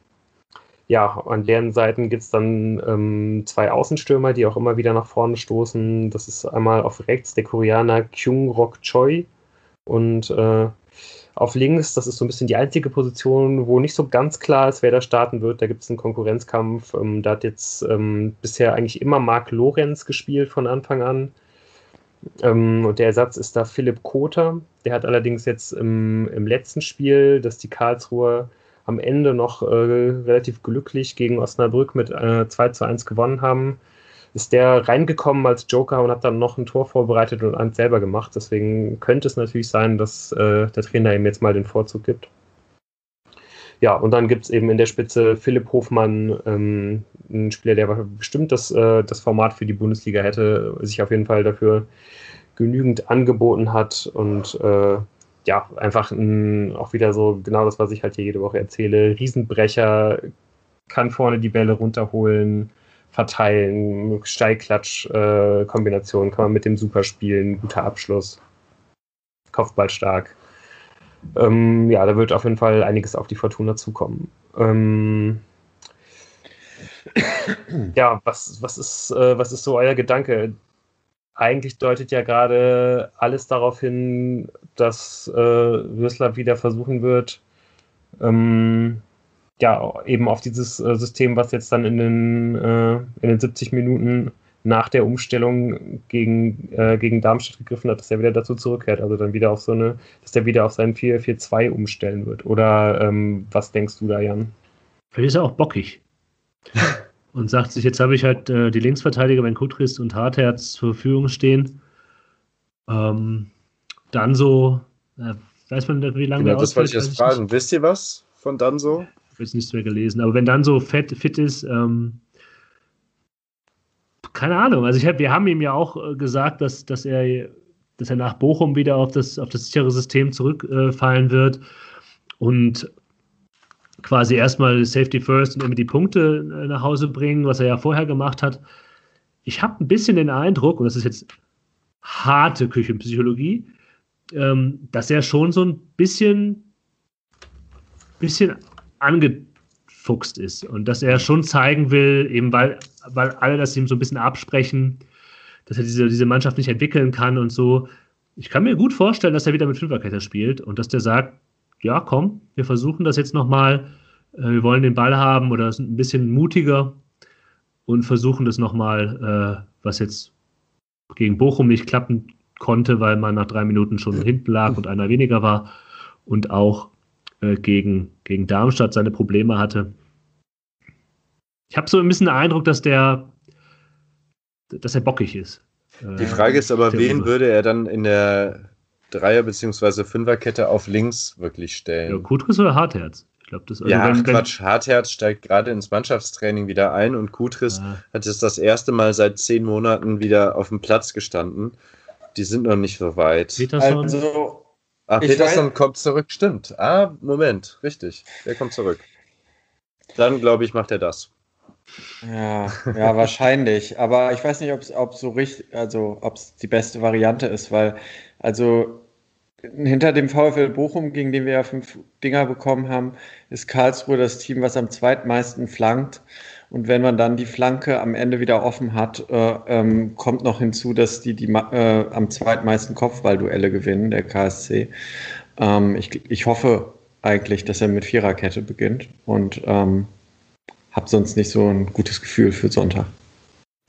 ja, an deren Seiten gibt es dann ähm, zwei Außenstürmer, die auch immer wieder nach vorne stoßen. Das ist einmal auf rechts der Koreaner Kyung Rok Choi und äh, auf links, das ist so ein bisschen die einzige Position, wo nicht so ganz klar ist, wer da starten wird. Da gibt es einen Konkurrenzkampf. Ähm, da hat jetzt ähm, bisher eigentlich immer Marc Lorenz gespielt von Anfang an. Ähm, und der Ersatz ist da Philipp Kother. Der hat allerdings jetzt im, im letzten Spiel, das die Karlsruher am Ende noch äh, relativ glücklich gegen Osnabrück mit äh, 2 zu 1 gewonnen haben, ist der reingekommen als Joker und hat dann noch ein Tor vorbereitet und eins selber gemacht. Deswegen könnte es natürlich sein, dass äh, der Trainer ihm jetzt mal den Vorzug gibt. Ja, und dann gibt es eben in der Spitze Philipp Hofmann, ähm, ein Spieler, der bestimmt das, äh, das Format für die Bundesliga hätte, sich auf jeden Fall dafür genügend angeboten hat und äh, ja, einfach ein, auch wieder so genau das, was ich halt hier jede Woche erzähle. Riesenbrecher, kann vorne die Bälle runterholen, verteilen, Steilklatsch-Kombination, äh, kann man mit dem super spielen, guter Abschluss, Kopfball stark. Ähm, ja, da wird auf jeden Fall einiges auf die Fortuna zukommen. Ähm, (coughs) ja, was, was, ist, äh, was ist so euer Gedanke? Eigentlich deutet ja gerade alles darauf hin, dass äh, Würsler wieder versuchen wird, ähm, ja, eben auf dieses äh, System, was jetzt dann in den, äh, in den 70 Minuten nach der Umstellung gegen, äh, gegen Darmstadt gegriffen hat, dass er wieder dazu zurückkehrt. Also dann wieder auf so eine, dass er wieder auf seinen 4-4-2 umstellen wird. Oder ähm, was denkst du da, Jan? Vielleicht ist er auch bockig (laughs) und sagt sich, jetzt habe ich halt äh, die Linksverteidiger, wenn Kutris und Hartherz zur Verfügung stehen. Ähm, dann so, äh, weiß man, wie lange genau, das wollte ich jetzt fragen. Nicht. Wisst ihr was von dann so? Ich habe jetzt nichts mehr gelesen, aber wenn dann so fit, fit ist, ähm, keine Ahnung. Also ich hab, wir haben ihm ja auch äh, gesagt, dass, dass, er, dass er nach Bochum wieder auf das, auf das sichere System zurückfallen äh, wird. Und quasi erstmal Safety First und immer die Punkte äh, nach Hause bringen, was er ja vorher gemacht hat. Ich habe ein bisschen den Eindruck, und das ist jetzt harte Küchenpsychologie, ähm, dass er schon so ein bisschen, bisschen angefuchst ist und dass er schon zeigen will, eben weil, weil alle das ihm so ein bisschen absprechen, dass er diese, diese Mannschaft nicht entwickeln kann und so. Ich kann mir gut vorstellen, dass er wieder mit Fünferkette spielt und dass der sagt, ja, komm, wir versuchen das jetzt nochmal, äh, wir wollen den Ball haben oder sind ein bisschen mutiger. und versuchen das nochmal, äh, was jetzt gegen Bochum nicht klappen konnte, weil man nach drei Minuten schon hinten lag und einer weniger war und auch äh, gegen, gegen Darmstadt seine Probleme hatte. Ich habe so ein bisschen den Eindruck, dass der, dass er bockig ist. Die Frage ist aber, wen würde er dann in der Dreier- bzw. Fünferkette auf links wirklich stellen? Ja, Kutris oder Hartherz? Ich glaube, das also Ja, wenn, Quatsch. Hartherz steigt gerade ins Mannschaftstraining wieder ein und Kutris ja. hat jetzt das erste Mal seit zehn Monaten wieder auf dem Platz gestanden. Die sind noch nicht so weit. Peterson? Also, ah, Peterson weiß... kommt zurück, stimmt. Ah, Moment, richtig. Der kommt zurück. Dann, glaube ich, macht er das. Ja, ja, wahrscheinlich. Aber ich weiß nicht, ob es so richtig, also ob es die beste Variante ist, weil, also hinter dem VfL Bochum, gegen den wir ja fünf Dinger bekommen haben, ist Karlsruhe das Team, was am zweitmeisten flankt. Und wenn man dann die Flanke am Ende wieder offen hat, äh, ähm, kommt noch hinzu, dass die, die äh, am zweitmeisten Kopfballduelle gewinnen, der KSC. Ähm, ich, ich hoffe eigentlich, dass er mit Viererkette beginnt und ähm, habe sonst nicht so ein gutes Gefühl für Sonntag.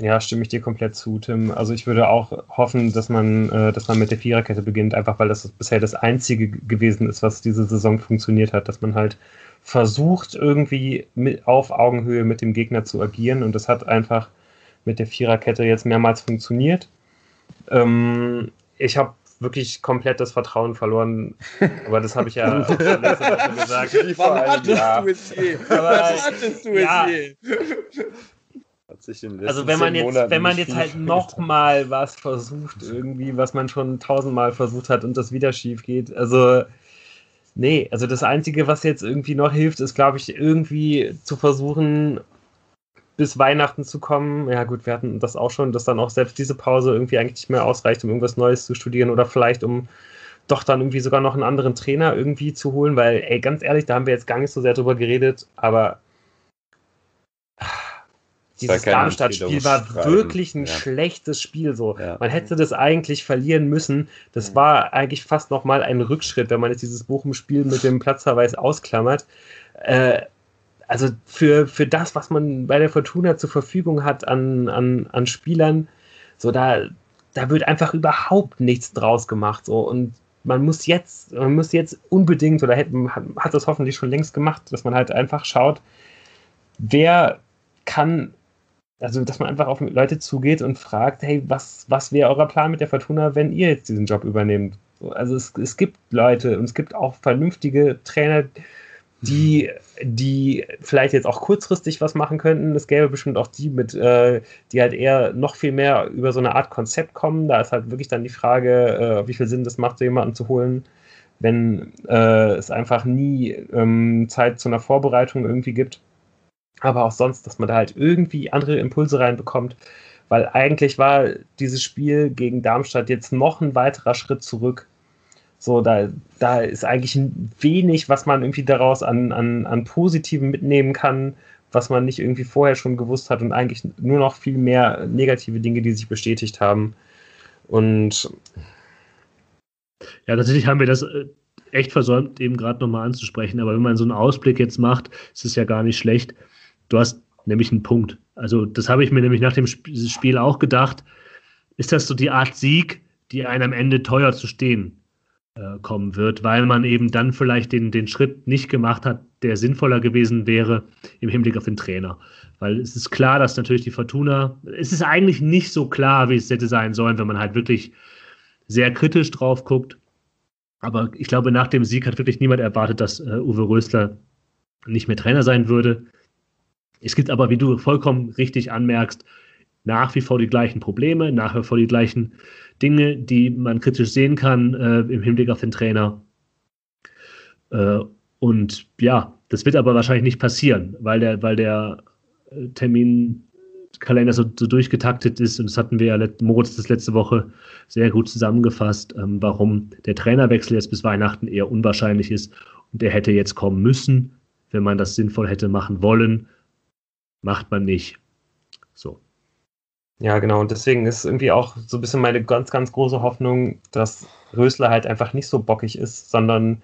Ja, stimme ich dir komplett zu, Tim. Also ich würde auch hoffen, dass man, äh, dass man mit der Viererkette beginnt, einfach weil das bisher das Einzige gewesen ist, was diese Saison funktioniert hat, dass man halt versucht, irgendwie mit, auf Augenhöhe mit dem Gegner zu agieren und das hat einfach mit der Viererkette jetzt mehrmals funktioniert. Ähm, ich habe wirklich komplett das Vertrauen verloren. Aber das habe ich ja (laughs) gesagt. Wann hattest ja. du es je? Wann hattest du ja. Es je? also wenn man jetzt, wenn man jetzt halt (laughs) nochmal was versucht, irgendwie, was man schon tausendmal versucht hat und das wieder schief geht, also nee, also das Einzige, was jetzt irgendwie noch hilft, ist, glaube ich, irgendwie zu versuchen, bis Weihnachten zu kommen. Ja, gut, wir hatten das auch schon, dass dann auch selbst diese Pause irgendwie eigentlich nicht mehr ausreicht, um irgendwas Neues zu studieren oder vielleicht um doch dann irgendwie sogar noch einen anderen Trainer irgendwie zu holen, weil, ey, ganz ehrlich, da haben wir jetzt gar nicht so sehr drüber geredet, aber dieses Darmstadt-Spiel war wirklich ein ja. schlechtes Spiel. So. Ja. Man hätte das eigentlich verlieren müssen. Das war eigentlich fast nochmal ein Rückschritt, wenn man jetzt dieses Bochum-Spiel mit dem Platzverweis ausklammert. Äh, also für, für das, was man bei der Fortuna zur Verfügung hat an, an, an Spielern, so da, da wird einfach überhaupt nichts draus gemacht. So. Und man muss jetzt, man muss jetzt unbedingt, oder hätte, hat das hoffentlich schon längst gemacht, dass man halt einfach schaut, wer kann, also dass man einfach auf Leute zugeht und fragt, hey, was, was wäre euer Plan mit der Fortuna, wenn ihr jetzt diesen Job übernehmt? Also es, es gibt Leute und es gibt auch vernünftige Trainer, die, die vielleicht jetzt auch kurzfristig was machen könnten. Es gäbe bestimmt auch die mit, äh, die halt eher noch viel mehr über so eine Art Konzept kommen. Da ist halt wirklich dann die Frage, äh, wie viel Sinn das macht, so jemanden zu holen, wenn äh, es einfach nie ähm, Zeit zu einer Vorbereitung irgendwie gibt. Aber auch sonst, dass man da halt irgendwie andere Impulse reinbekommt. Weil eigentlich war dieses Spiel gegen Darmstadt jetzt noch ein weiterer Schritt zurück so, da, da ist eigentlich wenig, was man irgendwie daraus an, an, an Positiven mitnehmen kann, was man nicht irgendwie vorher schon gewusst hat und eigentlich nur noch viel mehr negative Dinge, die sich bestätigt haben. Und ja, tatsächlich haben wir das äh, echt versäumt, eben gerade nochmal anzusprechen. Aber wenn man so einen Ausblick jetzt macht, ist es ja gar nicht schlecht. Du hast nämlich einen Punkt. Also, das habe ich mir nämlich nach dem Spiel auch gedacht. Ist das so die Art Sieg, die einem am Ende teuer zu stehen äh, kommen wird, weil man eben dann vielleicht den, den Schritt nicht gemacht hat, der sinnvoller gewesen wäre im Hinblick auf den Trainer. Weil es ist klar, dass natürlich die Fortuna, es ist eigentlich nicht so klar, wie es hätte sein sollen, wenn man halt wirklich sehr kritisch drauf guckt. Aber ich glaube, nach dem Sieg hat wirklich niemand erwartet, dass äh, Uwe Rösler nicht mehr Trainer sein würde. Es gibt aber, wie du vollkommen richtig anmerkst, nach wie vor die gleichen Probleme, nach wie vor die gleichen Dinge, die man kritisch sehen kann äh, im Hinblick auf den Trainer. Äh, und ja, das wird aber wahrscheinlich nicht passieren, weil der, weil der äh, Terminkalender so, so durchgetaktet ist. Und das hatten wir ja Moritz das letzte Woche sehr gut zusammengefasst, ähm, warum der Trainerwechsel jetzt bis Weihnachten eher unwahrscheinlich ist. Und der hätte jetzt kommen müssen, wenn man das sinnvoll hätte machen wollen. Macht man nicht. So. Ja, genau. Und deswegen ist irgendwie auch so ein bisschen meine ganz, ganz große Hoffnung, dass Rösler halt einfach nicht so bockig ist, sondern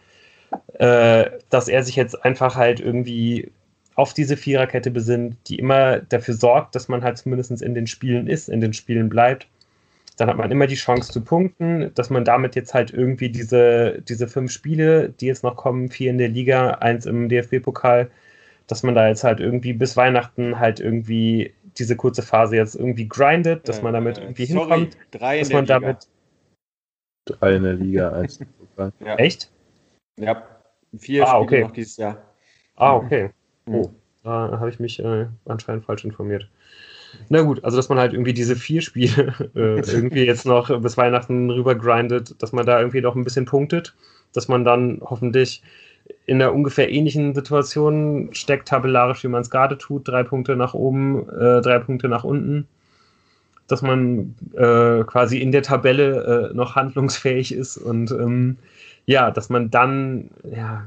äh, dass er sich jetzt einfach halt irgendwie auf diese Viererkette besinnt, die immer dafür sorgt, dass man halt zumindest in den Spielen ist, in den Spielen bleibt. Dann hat man immer die Chance zu punkten, dass man damit jetzt halt irgendwie diese, diese fünf Spiele, die jetzt noch kommen, vier in der Liga, eins im DFB-Pokal, dass man da jetzt halt irgendwie bis Weihnachten halt irgendwie diese kurze Phase jetzt irgendwie grindet, dass man damit irgendwie äh, sorry, hinkommt, drei dass man Liga. damit drei in der Liga, Pokal. Ja. Echt? Ja, vier ah, okay. noch dieses Jahr. Ah, okay. Mhm. Oh, da habe ich mich äh, anscheinend falsch informiert. Na gut, also dass man halt irgendwie diese vier Spiele äh, (laughs) irgendwie jetzt noch bis Weihnachten rüber grindet, dass man da irgendwie noch ein bisschen punktet, dass man dann hoffentlich in einer ungefähr ähnlichen Situation steckt, tabellarisch, wie man es gerade tut, drei Punkte nach oben, äh, drei Punkte nach unten, dass man äh, quasi in der Tabelle äh, noch handlungsfähig ist und ähm, ja, dass man dann, ja,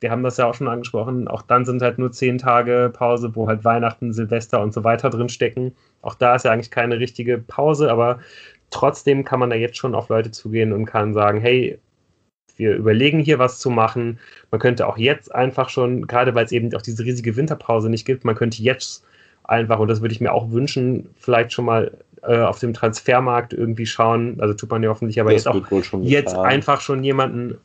wir haben das ja auch schon angesprochen, auch dann sind halt nur zehn Tage Pause, wo halt Weihnachten, Silvester und so weiter drin stecken. Auch da ist ja eigentlich keine richtige Pause, aber trotzdem kann man da jetzt schon auf Leute zugehen und kann sagen, hey, wir überlegen hier was zu machen. Man könnte auch jetzt einfach schon, gerade weil es eben auch diese riesige Winterpause nicht gibt, man könnte jetzt einfach, und das würde ich mir auch wünschen, vielleicht schon mal äh, auf dem Transfermarkt irgendwie schauen. Also tut man ja hoffentlich, aber das jetzt auch jetzt einfach schon jemanden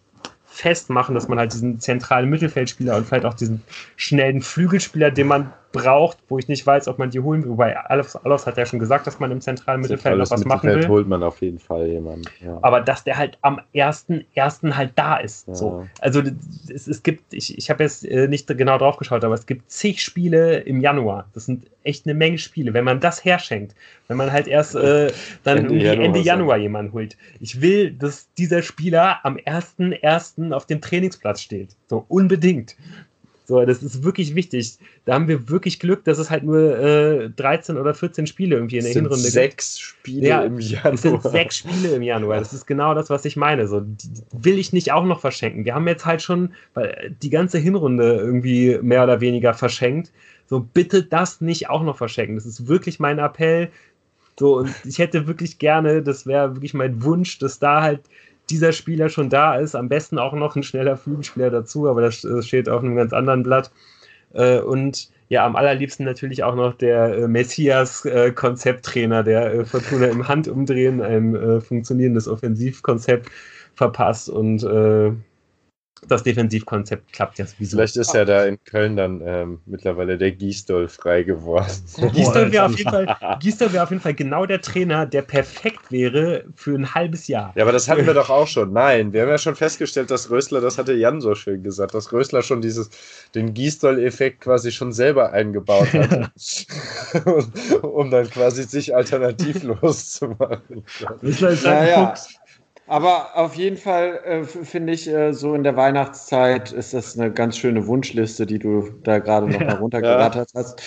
festmachen, dass man halt diesen zentralen Mittelfeldspieler und vielleicht auch diesen schnellen Flügelspieler, den man braucht, wo ich nicht weiß, ob man die holen will. Wobei Alofs, Alofs hat ja schon gesagt, dass man im zentralen Mittelfeld noch was Mittelfeld machen will. holt man auf jeden Fall jemanden. Ja. Aber dass der halt am ersten, ersten halt da ist. Ja. So. Also es, es gibt, ich, ich habe jetzt äh, nicht genau drauf geschaut, aber es gibt zig Spiele im Januar. Das sind echt eine Menge Spiele. Wenn man das herschenkt, wenn man halt erst äh, (laughs) dann Ende Januar, Ende Januar jemanden holt. Ich will, dass dieser Spieler am 1.1. auf dem Trainingsplatz steht. So unbedingt. So, das ist wirklich wichtig. Da haben wir wirklich Glück, dass es halt nur äh, 13 oder 14 Spiele irgendwie in der Hinrunde gibt. Sechs Spiele ja, im Januar. Es sind sechs Spiele im Januar. Das ist genau das, was ich meine. So, die will ich nicht auch noch verschenken. Wir haben jetzt halt schon die ganze Hinrunde irgendwie mehr oder weniger verschenkt. So, bitte das nicht auch noch verschenken. Das ist wirklich mein Appell. So, und ich hätte wirklich gerne, das wäre wirklich mein Wunsch, dass da halt dieser Spieler schon da ist. Am besten auch noch ein schneller Flügelspieler dazu, aber das steht auf einem ganz anderen Blatt. Äh, und ja, am allerliebsten natürlich auch noch der äh, Messias-Konzepttrainer, der äh, Fortuna im Handumdrehen ein funktionierendes Offensivkonzept verpasst und das Defensivkonzept klappt ja sowieso. Vielleicht ist ja da in Köln dann ähm, mittlerweile der Giesdoll frei geworden. (laughs) Giesdoll wäre auf, jeden Fall, (laughs) wär auf jeden Fall genau der Trainer, der perfekt wäre für ein halbes Jahr. Ja, aber das hatten wir (laughs) doch auch schon. Nein, wir haben ja schon festgestellt, dass Rösler, das hatte Jan so schön gesagt, dass Rösler schon dieses, den Giesdoll-Effekt quasi schon selber eingebaut hat. um dann quasi sich alternativlos zu machen. Rösler ist ein ja, Fuchs. Aber auf jeden Fall äh, finde ich, äh, so in der Weihnachtszeit ist das eine ganz schöne Wunschliste, die du da gerade noch (laughs) mal runtergerattert ja. hast.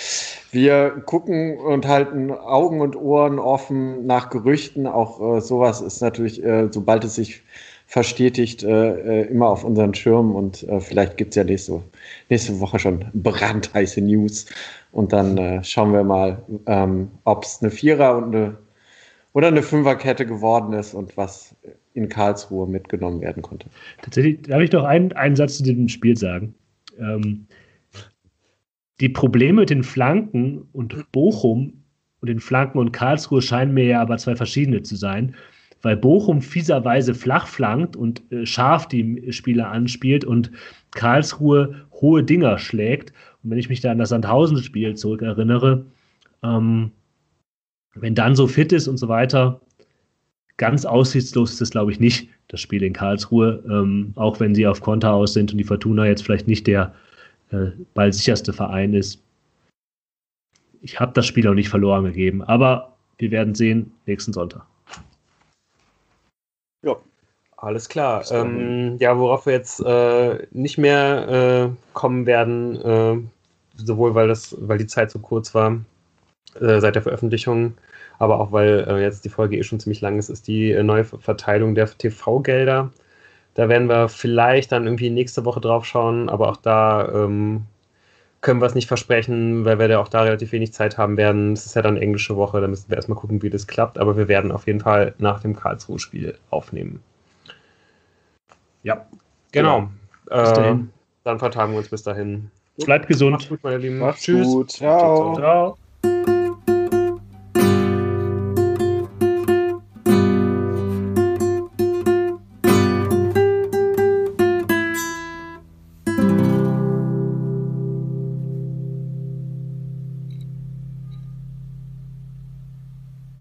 Wir gucken und halten Augen und Ohren offen nach Gerüchten. Auch äh, sowas ist natürlich, äh, sobald es sich verstetigt, äh, äh, immer auf unseren Schirm. Und vielleicht gibt es ja nächste, nächste Woche schon brandheiße News. Und dann schauen wir mal, ähm, ob es eine Vierer und eine oder eine Fünferkette geworden ist und was in Karlsruhe mitgenommen werden konnte. Tatsächlich, darf ich doch einen, einen Satz zu diesem Spiel sagen? Ähm, die Probleme mit den Flanken und Bochum und den Flanken und Karlsruhe scheinen mir ja aber zwei verschiedene zu sein, weil Bochum fieserweise flach flankt und äh, scharf die Spieler anspielt und Karlsruhe hohe Dinger schlägt. Und wenn ich mich da an das Sandhausen-Spiel zurückerinnere, ähm, wenn dann so fit ist und so weiter, ganz aussichtslos ist es, glaube ich, nicht, das Spiel in Karlsruhe, ähm, auch wenn sie auf Konter aus sind und die Fortuna jetzt vielleicht nicht der äh, ballsicherste Verein ist. Ich habe das Spiel auch nicht verloren gegeben, aber wir werden sehen nächsten Sonntag. Ja, alles klar. Ähm, ja, worauf wir jetzt äh, nicht mehr äh, kommen werden, äh, sowohl weil das, weil die Zeit so kurz war, äh, seit der Veröffentlichung, aber auch weil äh, jetzt die Folge eh schon ziemlich lang ist, ist die äh, neue Verteilung der TV-Gelder. Da werden wir vielleicht dann irgendwie nächste Woche drauf schauen, aber auch da ähm, können wir es nicht versprechen, weil wir da auch da relativ wenig Zeit haben werden. Es ist ja dann englische Woche, da müssen wir erstmal gucken, wie das klappt, aber wir werden auf jeden Fall nach dem Karlsruhe-Spiel aufnehmen. Ja, genau. Ja, äh, dann vertagen wir uns bis dahin. Bleibt gesund. Macht's gut, meine Lieben. Macht's Tschüss. Gut. Ciao. Ciao.